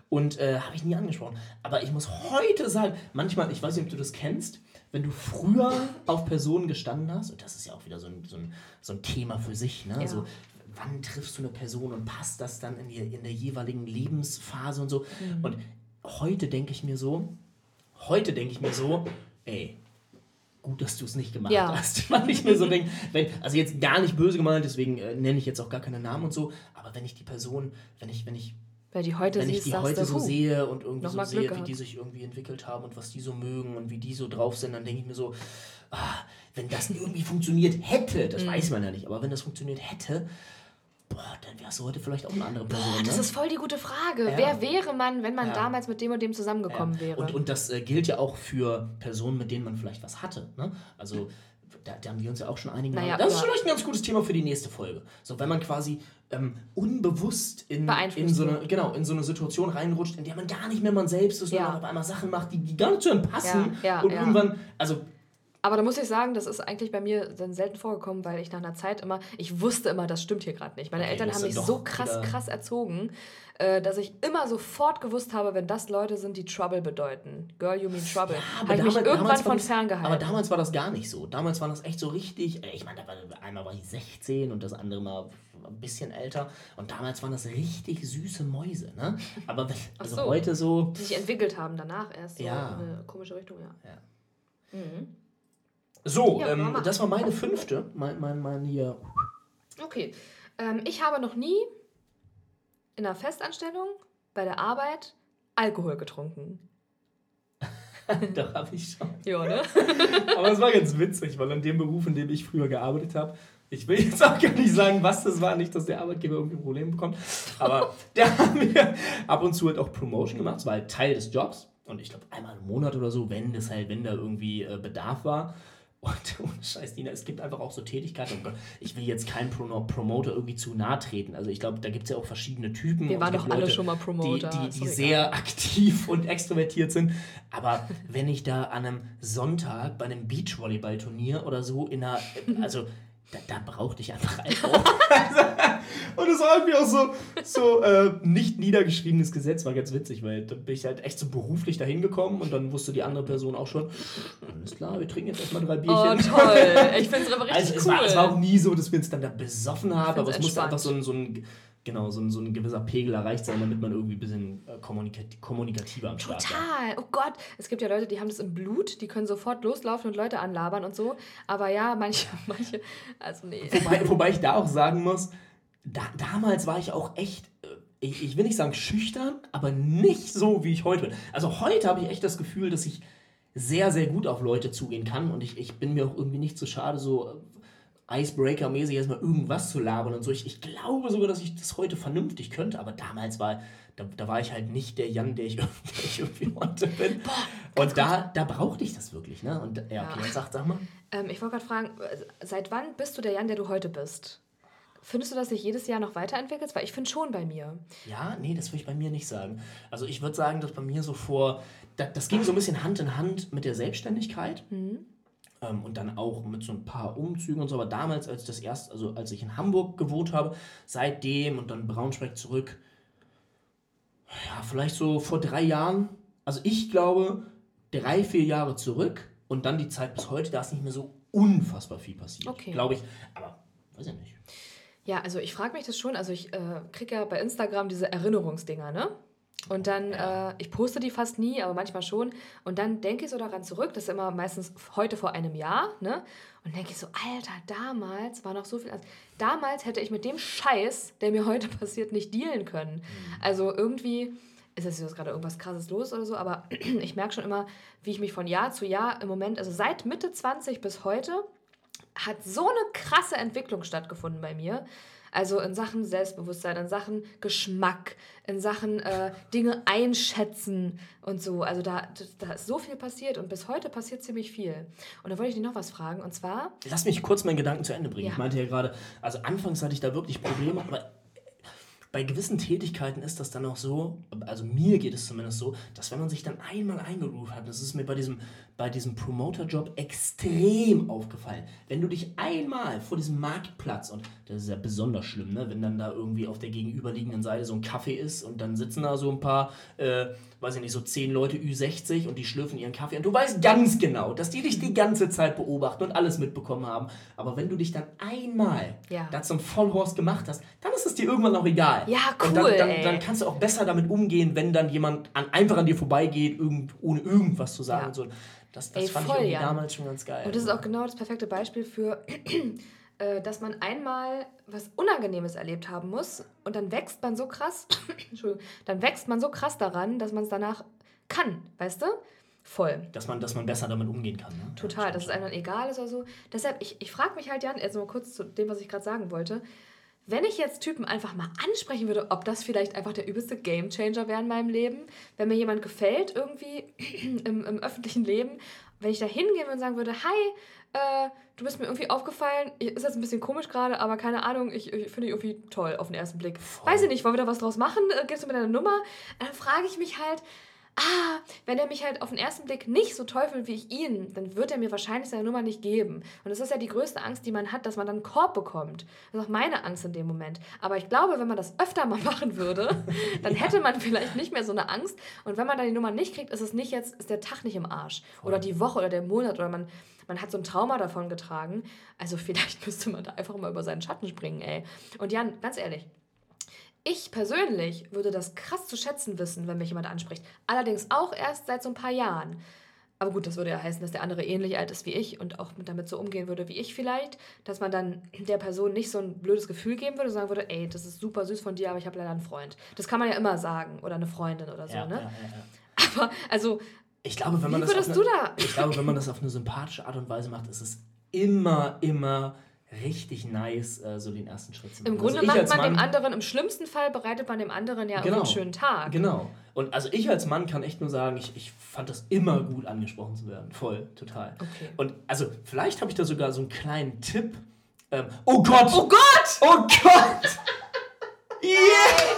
und äh, habe ich nie angesprochen. Aber ich muss heute sagen, manchmal, ich weiß nicht, ob du das kennst, wenn du früher auf Personen gestanden hast, und das ist ja auch wieder so ein, so ein, so ein Thema für sich, ne? Ja. So, wann triffst du eine Person und passt das dann in, die, in der jeweiligen Lebensphase und so. Mhm. Und heute denke ich mir so, heute denke ich mir so, ey, gut, dass du es nicht gemacht Ja. hast. Weil ich mir so denke, wenn, also jetzt gar nicht böse gemeint, deswegen äh, nenne ich jetzt auch gar keine Namen und so, aber wenn ich die Person, wenn ich, wenn ich, Weil die heute wenn ich die heute so sehe und irgendwie so sehe, wie die sich irgendwie entwickelt haben und was die so mögen und wie die so drauf sind, dann denke ich mir so, ah, wenn das irgendwie funktioniert hätte, Mhm. das weiß man ja nicht, aber wenn das funktioniert hätte, boah, dann wärst du heute vielleicht auch eine andere Person. Boah, das ne? ist voll die gute Frage. Ja. Wer wäre man, wenn man Ja. damals mit dem und dem zusammengekommen Ja. wäre? Und, und das äh, gilt ja auch für Personen, mit denen man vielleicht was hatte. Ne? Also da, da haben wir uns ja auch schon einige Naja, Das ist vielleicht ein ganz gutes Thema für die nächste Folge. So, wenn man quasi ähm, unbewusst in, in, so eine, genau, in so eine Situation reinrutscht, in der man gar nicht mehr man selbst ist, Ja. sondern auf einmal Sachen macht, die, die gar nicht zu einem passen. Und irgendwann, also Aber da muss ich sagen, das ist eigentlich bei mir dann selten vorgekommen, weil ich nach einer Zeit immer, ich wusste immer, das stimmt hier gerade nicht. Meine Okay, Eltern haben mich so krass, wieder- krass erzogen, äh, dass ich immer sofort gewusst habe, wenn das Leute sind, die Trouble bedeuten. Girl, you mean Trouble. aber habe ich mich damals- irgendwann von das- ferngehalten. Aber damals war das gar nicht so. Damals war das echt so richtig. Ich meine, einmal war ich 16 und das andere mal ein bisschen älter. Und damals waren das richtig süße Mäuse. Ne? Aber wenn, also so. heute so. die sich entwickelt haben danach erst so Ja. in eine komische Richtung, ja. Ja. Mhm. So, Ja, ähm, das war meine fünfte. Mein, mein, mein hier. Okay. Ähm, ich habe noch nie in einer Festanstellung bei der Arbeit Alkohol getrunken. da habe ich schon. Ja, ne? Aber es war ganz witzig, weil an dem Beruf, in dem ich früher gearbeitet habe, ich will jetzt auch gar nicht sagen, was das war, nicht, dass der Arbeitgeber irgendwie Probleme bekommt, aber der hat mir ab und zu halt auch Promotion gemacht, das war halt Teil des Jobs und ich glaube einmal im Monat oder so, wenn das halt, wenn da irgendwie äh, Bedarf war. Und ohne Scheiß, Nina, es gibt einfach auch so Tätigkeiten. Oh ich will jetzt keinen Pro Promoter irgendwie zu nahe treten. Also ich glaube, da gibt es ja auch verschiedene Typen. Wir waren doch alle Leute, schon mal Promoter, Die, die, die sehr aktiv und extrovertiert sind. Aber wenn ich da an einem Sonntag bei einem Beachvolleyballturnier oder so in einer, also da, da brauchte ich einfach Alkohol. und es war irgendwie auch so, so äh, nicht niedergeschriebenes Gesetz, war ganz witzig, weil da bin ich halt echt so beruflich dahin gekommen und dann wusste die andere Person auch schon, alles klar, wir trinken jetzt erstmal drei Bierchen. Oh, toll. Ich finde es aber richtig also es cool. War, es war auch nie so, dass wir uns dann da besoffen haben, aber es musste einfach so ein, so ein Genau, so ein, so ein gewisser Pegel erreicht sein, damit man irgendwie ein bisschen äh, kommunikativ, kommunikativer am Start war. Total. Oh Gott. Es gibt ja Leute, die haben das im Blut, die können sofort loslaufen und Leute anlabern und so. Aber ja, manche, manche, also nee. Wobei, wobei ich da auch sagen muss, da, damals war ich auch echt, äh, ich, ich will nicht sagen schüchtern, aber nicht so, wie ich heute bin. Also heute habe ich echt das Gefühl, dass ich sehr, sehr gut auf Leute zugehen kann und ich, ich bin mir auch irgendwie nicht so schade, so äh, Icebreaker-mäßig erstmal irgendwas zu labern und so. Ich, ich glaube sogar, dass ich das heute vernünftig könnte, aber damals war, da, da war ich halt nicht der Jan, der ich, der ich irgendwie heute bin. und da, da brauchte ich das wirklich, ne? Und ja, okay, Ja. sag, sag mal. Ähm, ich wollte gerade fragen, äh, seit wann bist du der Jan, der du heute bist? Findest du, dass sich jedes Jahr noch weiterentwickelt? Weil ich finde schon bei mir. Ja, nee, das würde ich bei mir nicht sagen. Also ich würde sagen, dass bei mir so vor, das, das ging so ein bisschen Hand in Hand mit der Selbstständigkeit. Ähm, und dann auch mit so ein paar Umzügen und so. Aber damals, als das erst, also als ich in Hamburg gewohnt habe, seitdem und dann Braunschweig zurück, ja, vielleicht so vor drei Jahren. Also ich glaube, drei, vier Jahre zurück und dann die Zeit bis heute, da ist nicht mehr so unfassbar viel passiert. Okay. Glaube ich. Aber weiß ich nicht. Ja, also ich frage mich das schon. Also ich äh, kriege ja bei Instagram diese Erinnerungsdinger, ne? Und dann, Ja. äh, ich poste die fast nie, aber manchmal schon. Und dann denke ich so daran zurück, das ist immer meistens heute vor einem Jahr, ne? Und denke ich so, Alter, damals war noch so viel. Damals hätte ich mit dem Scheiß, der mir heute passiert, nicht dealen können. Also irgendwie ist jetzt jetzt gerade irgendwas krasses los oder so, aber ich merke schon immer, wie ich mich von Jahr zu Jahr im Moment, also seit Mitte 20 bis heute, hat so eine krasse Entwicklung stattgefunden bei mir. Also in Sachen Selbstbewusstsein, in Sachen Geschmack, in Sachen äh, Dinge einschätzen und so. Also da, da ist so viel passiert und bis heute passiert ziemlich viel. Und da wollte ich dich noch was fragen und zwar, Lass mich kurz meinen Gedanken zu Ende bringen. Ja. Ich meinte ja gerade, also anfangs hatte ich da wirklich Probleme, aber bei gewissen Tätigkeiten ist das dann auch so, also mir geht es zumindest so, dass wenn man sich dann einmal eingegroovt hat, das ist mir bei diesem, bei diesem Promoter-Job extrem aufgefallen, wenn du dich einmal vor diesem Marktplatz, und das ist ja besonders schlimm, ne, wenn dann da irgendwie auf der gegenüberliegenden Seite so ein Kaffee ist und dann sitzen da so ein paar, äh, weiß ich nicht, so zehn Leute Ü60 und die schlürfen ihren Kaffee und du weißt ganz genau, dass die dich die ganze Zeit beobachten und alles mitbekommen haben. Aber wenn du dich dann einmal Ja. da zum Vollhorst gemacht hast, dann ist es dir irgendwann auch egal. Ja, cool, dann, dann, dann kannst du auch besser damit umgehen, wenn dann jemand an, einfach an dir vorbeigeht, irgend, ohne irgendwas zu sagen. Ja. Und so. Das, das Ey, fand voll, ich Jan. damals schon ganz geil. und das ist auch genau das perfekte Beispiel für, äh, dass man einmal was Unangenehmes erlebt haben muss und dann wächst man so krass, Entschuldigung, dann wächst man so krass daran, dass man es danach kann, weißt du? Voll. dass, man, dass man besser damit umgehen kann. Ne? Total, dass es einem dann egal ist oder so. Deshalb, ich, ich frage mich halt, Jan, jetzt mal kurz zu dem, was ich gerade sagen wollte. Wenn ich jetzt Typen einfach mal ansprechen würde, ob das vielleicht einfach der übelste Gamechanger wäre in meinem Leben, wenn mir jemand gefällt irgendwie im, im öffentlichen Leben, wenn ich da hingehen würde und sagen würde, hi, äh, du bist mir irgendwie aufgefallen, ist jetzt ein bisschen komisch gerade, aber keine Ahnung, ich, ich finde dich irgendwie toll auf den ersten Blick. Weiß ich nicht, wollen wir da was draus machen? Äh, Gibst du mir deine Nummer? Dann frage ich mich halt, ah, wenn er mich halt auf den ersten Blick nicht so toll findet wie ich ihn, dann wird er mir wahrscheinlich seine Nummer nicht geben. Und das ist ja die größte Angst, die man hat, dass man dann einen Korb bekommt. Das ist auch meine Angst in dem Moment. Aber ich glaube, wenn man das öfter mal machen würde, dann hätte man vielleicht nicht mehr so eine Angst. Und wenn man dann die Nummer nicht kriegt, ist es nicht jetzt, ist der Tag nicht im Arsch. Oder die Woche oder der Monat oder man, man hat so ein Trauma davon getragen. Also vielleicht müsste man da einfach mal über seinen Schatten springen, ey. Und Jan, ganz ehrlich, ich persönlich würde das krass zu schätzen wissen, wenn mich jemand anspricht. Allerdings auch erst seit so ein paar Jahren. Aber gut, das würde ja heißen, dass der andere ähnlich alt ist wie ich und auch mit- damit so umgehen würde wie ich vielleicht. Dass man dann der Person nicht so ein blödes Gefühl geben würde, sagen würde, ey, das ist super süß von dir, aber ich habe leider einen Freund. Das kann man ja immer sagen. Oder eine Freundin oder so, ja, ne? ja, ja. Aber, also, Ich glaube, wenn man wie das würdest eine, du da... Ich glaube, wenn man das auf eine sympathische Art und Weise macht, ist es immer, immer richtig nice, äh, so den ersten Schritt zu machen. Im Grunde Also macht man dem Mann- anderen, im schlimmsten Fall bereitet man dem anderen ja Genau. einen schönen Tag. Genau. Und also ich als Mann kann echt nur sagen, ich, ich fand das immer gut angesprochen zu werden. Voll, total. Okay. Und also vielleicht habe ich da sogar so einen kleinen Tipp. Ähm, oh Gott! Oh Gott! Oh Gott! Yeah!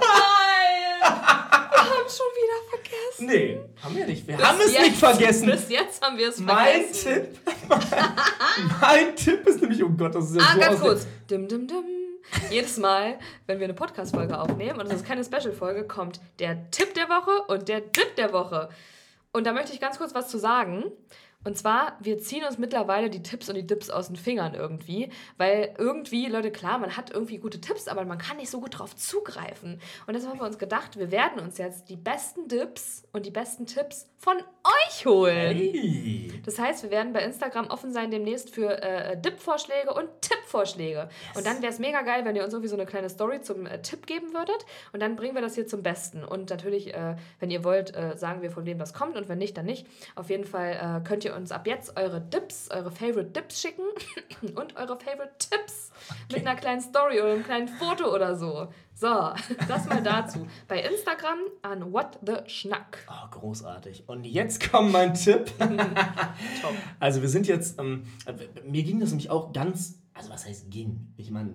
Nein! Wir haben schon wieder vergessen. Nee, haben wir nicht. Wir Bis haben es jetzt- nicht vergessen. Bis jetzt haben wir es Mein vergessen. Tipp. mein Tipp ist nämlich, oh Gott, das ist ja Ah, so ganz kurz. Dim, dim, dim. Jedes Mal, wenn wir eine Podcast-Folge aufnehmen, und das ist keine Special-Folge, kommt der Tipp der Woche und der Tipp der Woche. Und da möchte ich ganz kurz was zu sagen. Und zwar, wir ziehen uns mittlerweile die Tipps und die Dips aus den Fingern irgendwie, weil irgendwie, Leute, klar, man hat irgendwie gute Tipps, aber man kann nicht so gut drauf zugreifen. Und deshalb haben wir uns gedacht, wir werden uns jetzt die besten Dips und die besten Tipps von euch holen. Hey. Das heißt, wir werden bei Instagram offen sein demnächst für äh, Dip-Vorschläge und Tipp-Vorschläge. Und dann wäre es mega geil, wenn ihr uns irgendwie so eine kleine Story zum äh, Tipp geben würdet. Und dann bringen wir das hier zum Besten. Und natürlich, äh, wenn ihr wollt, äh, sagen wir, von wem das kommt. Und wenn nicht, dann nicht. Auf jeden Fall äh, könnt ihr uns ab jetzt eure Dips, eure Favorite Dips schicken und eure Favorite Tipps mit einer kleinen Story oder einem kleinen Foto oder so. So, das mal dazu. Bei Instagram an What the Schnack. Oh, großartig. Und jetzt kommt mein Tipp. Top. Also wir sind jetzt, ähm, äh, mir ging das nämlich auch ganz, also was heißt ging? Ich meine,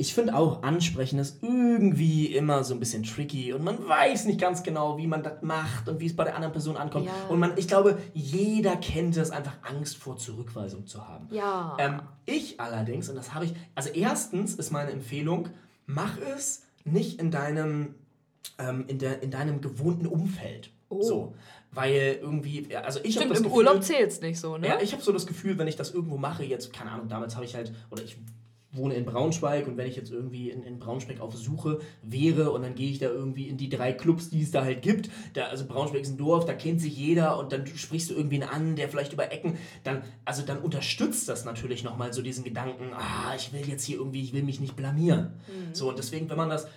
ich finde auch, ansprechen ist irgendwie immer so ein bisschen tricky und man weiß nicht ganz genau, wie man das macht und wie es bei der anderen Person ankommt. Ja. Und man, ich glaube, jeder kennt es, einfach Angst vor Zurückweisung zu haben. Ja. Ähm, ich allerdings, und das habe ich, also erstens ist meine Empfehlung, mach es nicht in deinem, ähm, in, der, in deinem gewohnten Umfeld. Oh. So. Weil irgendwie, also ich habe das im Gefühl, Urlaub zählt's nicht so, ne? ja, ich habe so das Gefühl, wenn ich das irgendwo mache, jetzt, keine Ahnung, damals habe ich halt, oder ich wohne in Braunschweig und wenn ich jetzt irgendwie in, in Braunschweig auf Suche wäre und dann gehe ich da irgendwie in die drei Clubs, die es da halt gibt, da, also Braunschweig ist ein Dorf, da kennt sich jeder und dann sprichst du irgendwen an, der vielleicht über Ecken, dann, also dann unterstützt das natürlich nochmal so diesen Gedanken, ah, ich will jetzt hier irgendwie, ich will mich nicht blamieren. So, und deswegen, wenn man das,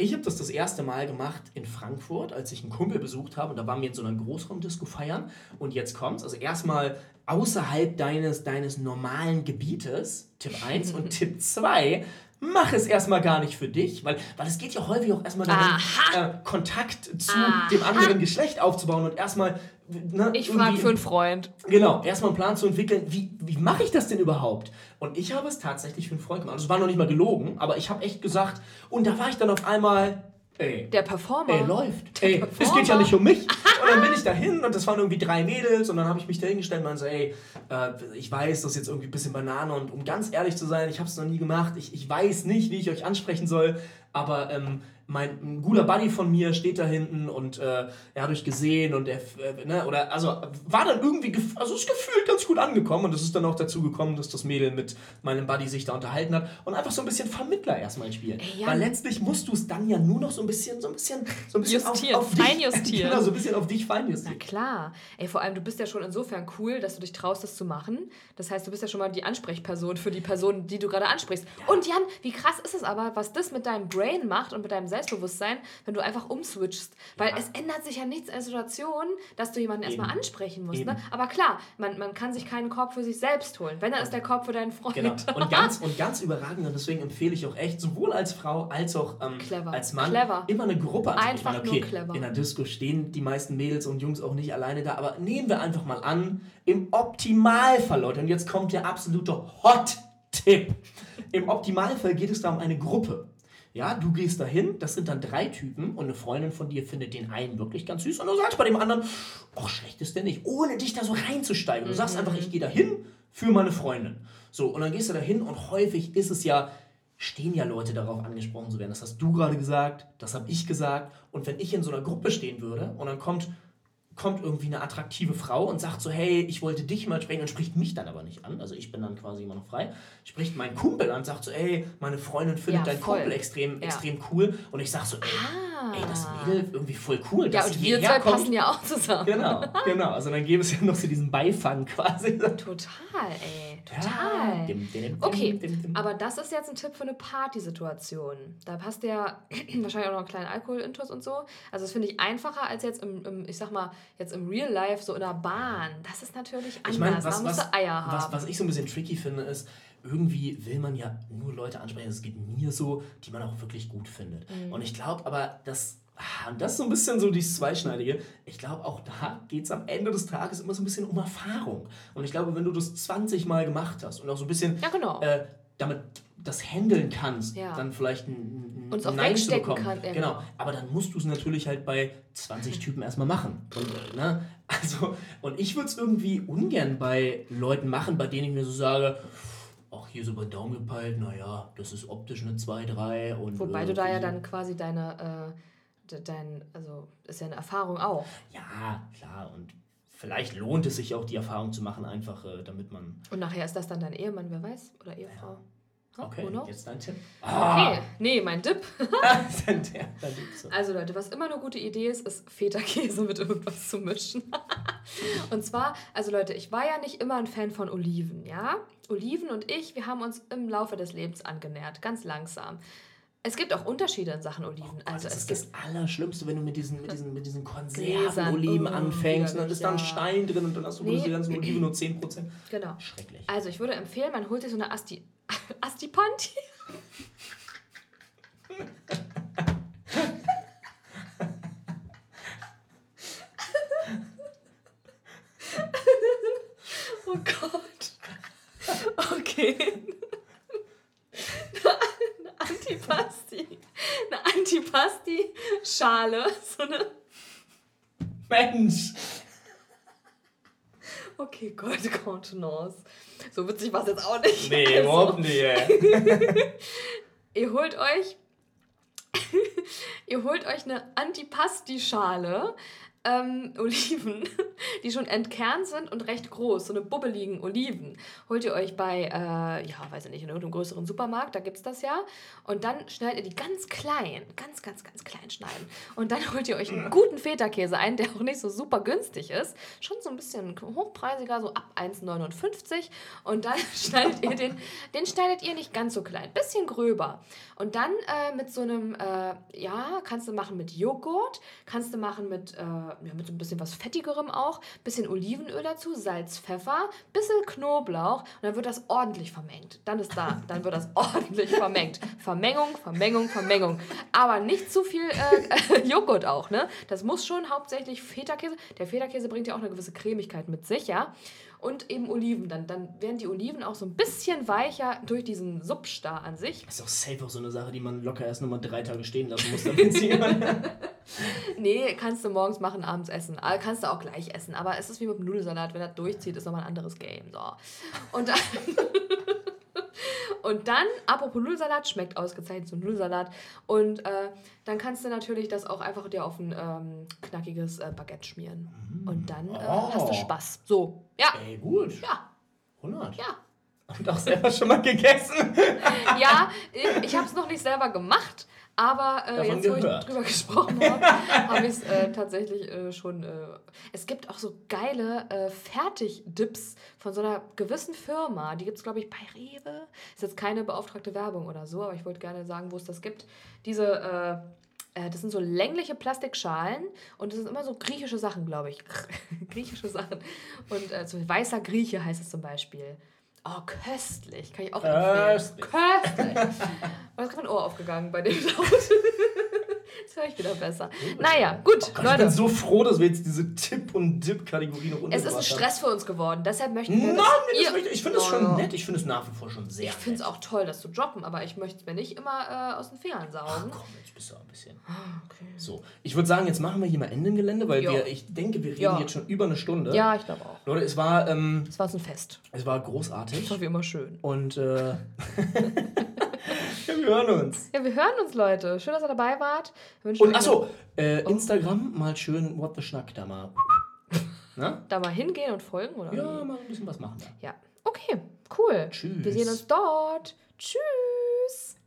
ich habe das das erste Mal gemacht in Frankfurt, als ich einen Kumpel besucht habe. Und da waren wir in so einer Großraumdisco feiern. Und jetzt kommt's, also erstmal außerhalb deines, deines normalen Gebietes, Tipp 1 und Tipp 2, mach es erstmal gar nicht für dich, weil, weil es geht ja häufig auch erstmal darum, äh, Kontakt zu Aha. dem anderen Geschlecht aufzubauen und erstmal ne, Ich frage für einen Freund. Genau, erstmal einen Plan zu entwickeln, wie, wie mache ich das denn überhaupt? Und ich habe es tatsächlich für einen Freund gemacht. Also es war noch nicht mal gelogen, aber ich habe echt gesagt, und da war ich dann auf einmal, ey, Der Performer. ey, läuft. Ey, es Performer. geht ja nicht um mich. Und dann bin ich dahin und das waren irgendwie drei Mädels und dann habe ich mich dahingestellt und meinte so, ey, äh, ich weiß, das ist jetzt irgendwie ein bisschen Banane und um ganz ehrlich zu sein, ich habe es noch nie gemacht. Ich, ich weiß nicht, wie ich euch ansprechen soll, aber ähm, mein ein guter Buddy von mir steht da hinten und äh, er hat euch gesehen und er, äh, ne, oder, also war dann irgendwie, also ist gefühlt ganz gut angekommen und es ist dann auch dazu gekommen, dass das Mädel mit meinem Buddy sich da unterhalten hat und einfach so ein bisschen Vermittler erstmal spielen. Jan. Weil letztlich musst du es dann ja nur noch so ein bisschen, so ein bisschen, so ein bisschen Justieren, auf, auf dich, feinjustieren. genau, so ein bisschen auf dich Na feinjustieren. klar. Ey, vor allem, du bist ja schon insofern cool, dass du dich traust, das zu machen. Das heißt, du bist ja schon mal die Ansprechperson für die Person, die du gerade ansprichst. Und Jan, wie krass ist es aber, was das mit deinem Brain macht und mit deinem Selbstbewusstsein, wenn du einfach umswitchst. Weil Ja. es ändert sich ja nichts in der Situation, dass du jemanden erstmal ansprechen musst. Eben. Ne? Aber klar, man, man kann sich keinen Korb für sich selbst holen. Wenn, dann ist der Korb für deinen Freund. Genau. Und ganz, und ganz überragend, und deswegen empfehle ich auch echt, sowohl als Frau als auch ähm, als Mann, Clever. immer eine Gruppe anzusprechen. Einfach meine, nur clever. In der Disco stehen die meisten Mädels und Jungs auch nicht alleine da, aber nehmen wir einfach mal an, im Optimalfall, Leute, und jetzt kommt der absolute Hot-Tipp. Im Optimalfall geht es da um eine Gruppe. Ja, du gehst dahin, das sind dann drei Typen und eine Freundin von dir findet den einen wirklich ganz süß und du sagst bei dem anderen, ach, schlecht ist der nicht, ohne dich da so reinzusteigen. Du sagst einfach, ich gehe dahin für meine Freundin. So, und dann gehst du dahin und häufig ist es ja, stehen ja Leute darauf angesprochen zu werden. Das hast du gerade gesagt, das habe ich gesagt. Und wenn ich in so einer Gruppe stehen würde und dann kommt kommt irgendwie eine attraktive Frau und sagt so, hey, ich wollte dich mal sprechen und spricht mich dann aber nicht an. Also ich bin dann quasi immer noch frei. Spricht meinen Kumpel an und sagt so, ey, meine Freundin findet Ja, deinen voll. Kumpel extrem, Ja. extrem cool. Und ich sag so, ey, Ah. ey das Mädel irgendwie voll cool. Ja, dass und sie wir zwei passen ja auch zusammen. Genau, genau. Also dann gäbe es ja noch so diesen Beifang quasi. Total, ey. Total. Ja, dim, dim, dim, Okay, aber das ist jetzt ein Tipp für eine Partysituation. Da passt ja wahrscheinlich auch noch einen kleinen Alkoholintus und so. Also das finde ich einfacher als jetzt im, im, ich sag mal, jetzt im Real Life, so in der Bahn. Das ist natürlich anders. Ich meine, was, da musst was, du Eier was, haben. was ich so ein bisschen tricky finde, ist, irgendwie will man ja nur Leute ansprechen, es geht mir so, die man auch wirklich gut findet. Mhm. Und ich glaube aber, dass, ah, und das ist so ein bisschen so dieses Zweischneidige, ich glaube auch da geht es am Ende des Tages immer so ein bisschen um Erfahrung. Und ich glaube, wenn du das 20 Mal gemacht hast und auch so ein bisschen Ja, genau. äh, damit das handeln kannst, Ja. dann vielleicht ein, ein auch Nein zu bekommen. kann, ja, genau. Aber dann musst du es natürlich halt bei 20 Typen erstmal machen. Und, äh, ne? also, und ich würde es irgendwie ungern bei Leuten machen, bei denen ich mir so sage, ach, hier so bei Daumen gepeilt, naja, das ist optisch eine 2, 3 und Wobei du da ja irgendwie- dann quasi deine, äh, de- dein, also ist ja eine Erfahrung auch. Ja, klar. Und vielleicht lohnt es sich auch, die Erfahrung zu machen, einfach äh, damit man. Und nachher ist das dann dein Ehemann, wer weiß? Oder Ehefrau. Okay, knows? jetzt dein Tipp. Okay, nee, mein Dip. Also Leute, was immer eine gute Idee ist, ist Feta-Käse mit irgendwas zu mischen. und zwar, also Leute, ich war ja nicht immer ein Fan von Oliven, ja? Oliven und ich, wir haben uns im Laufe des Lebens angenähert, ganz langsam. Es gibt auch Unterschiede in Sachen Oliven. Also also das es ist gibt das Allerschlimmste, wenn du mit diesen, mit diesen, mit diesen Konservenoliven oh, anfängst und dann ist da ein. Stein drin und dann hast du Nee. diese ganzen Oliven nur 10%. genau. Schrecklich. Also ich würde empfehlen, man holt sich so eine Asti Astipanti. oh Gott. Okay. Eine Antipasti. Eine Antipasti-Schale. So eine. Mensch! Okay, Gott, Contenance. So witzig war es jetzt auch nicht. Nee, Also- überhaupt nicht, ey. ihr holt euch ihr holt euch eine Antipasti-Schale ähm, Oliven, die schon entkernt sind und recht groß, so eine bubbeligen Oliven. Holt ihr euch bei, äh, ja, weiß ich nicht, in irgendeinem größeren Supermarkt, da gibt es das ja. Und dann schneidet ihr die ganz klein, ganz, ganz, ganz klein schneiden. Und dann holt ihr euch einen guten Feta-Käse ein, der auch nicht so super günstig ist. Schon so ein bisschen hochpreisiger, so ab 1,59. Und dann schneidet ihr den, den schneidet ihr nicht ganz so klein, bisschen gröber. Und dann äh, mit so einem, äh, ja, kannst du machen mit Joghurt, kannst du machen mit, äh, ja, mit so ein bisschen was Fettigerem auch, bisschen Olivenöl dazu, Salz, Pfeffer, bisschen Knoblauch und dann wird das ordentlich vermengt. Dann ist da, dann wird das ordentlich vermengt. Vermengung, Vermengung, Vermengung. Aber nicht zu viel äh, Joghurt auch, ne? Das muss schon hauptsächlich Feta-Käse. Der Feta-Käse bringt ja auch eine gewisse Cremigkeit mit sich, ja? Und eben Oliven. Dann, dann werden die Oliven auch so ein bisschen weicher durch diesen Substar an sich. Das ist auch safe auch so eine Sache, die man locker erst nochmal drei Tage stehen lassen muss, damit sie Nee, kannst du morgens machen, abends essen. Ah, Kannst du auch gleich essen. Aber es ist wie mit dem Nudelsalat. Wenn er durchzieht, ist nochmal ein anderes Game. So. Und dann, und dann, apropos Nudelsalat, schmeckt ausgezeichnet so ein Nudelsalat. Und äh, dann kannst du natürlich das auch einfach dir auf ein ähm, knackiges äh, Baguette schmieren. Und dann äh, Oh. hast du Spaß. So, ja, Ey, gut. ja, 100. ja. Und auch selber schon mal gegessen. Ja, ich, ich habe es noch nicht selber gemacht, aber äh, jetzt, wo gehört. ich drüber gesprochen habe, habe ich es äh, tatsächlich äh, schon. Äh, es gibt auch so geile äh, Fertigdips von so einer gewissen Firma. Die gibt es, glaube ich, bei Rewe. Ist jetzt keine beauftragte Werbung oder so, aber ich wollte gerne sagen, wo es das gibt. Diese. Äh, das sind so längliche Plastikschalen und das sind immer so griechische Sachen, glaube ich. griechische Sachen. Und so weißer Grieche heißt es zum Beispiel. Oh, köstlich. Kann ich auch empfehlen. Köstlich. Köstlich. Da ist gerade mein Ohr aufgegangen bei dem Laut. Jetzt höre ich wieder besser. Naja, gut, Gott, ich bin so froh, dass wir jetzt diese Tipp- und Dip-Kategorie noch Es ist ein Stress für uns geworden. Deshalb möchten wir. Nein, das ihr- möchte- ich finde es schon ja. nett. Ich finde es nach wie vor schon sehr Ich finde es auch toll, das zu droppen, aber ich möchte es mir nicht immer äh, aus den Fingern Ach saugen. komm, jetzt bist du auch ein bisschen. Okay. So, ich würde sagen, jetzt machen wir hier mal Ende im Gelände, weil wir, ich denke, wir reden Ja. jetzt schon über eine Stunde. Ja, ich glaube auch. Leute, es war, ähm, Es war so ein Fest. es war großartig. Das war wie immer schön. Und äh, ja, wir hören uns. Ja, wir hören uns, Leute. Schön, dass ihr dabei wart. Wir wünschen Und achso, äh, Oh. Instagram mal schön What the Schnack da mal. Na? Da mal hingehen und folgen, oder? Ja, mal ein bisschen was machen da. Ja. Okay, cool. Tschüss. Wir sehen uns dort. Tschüss.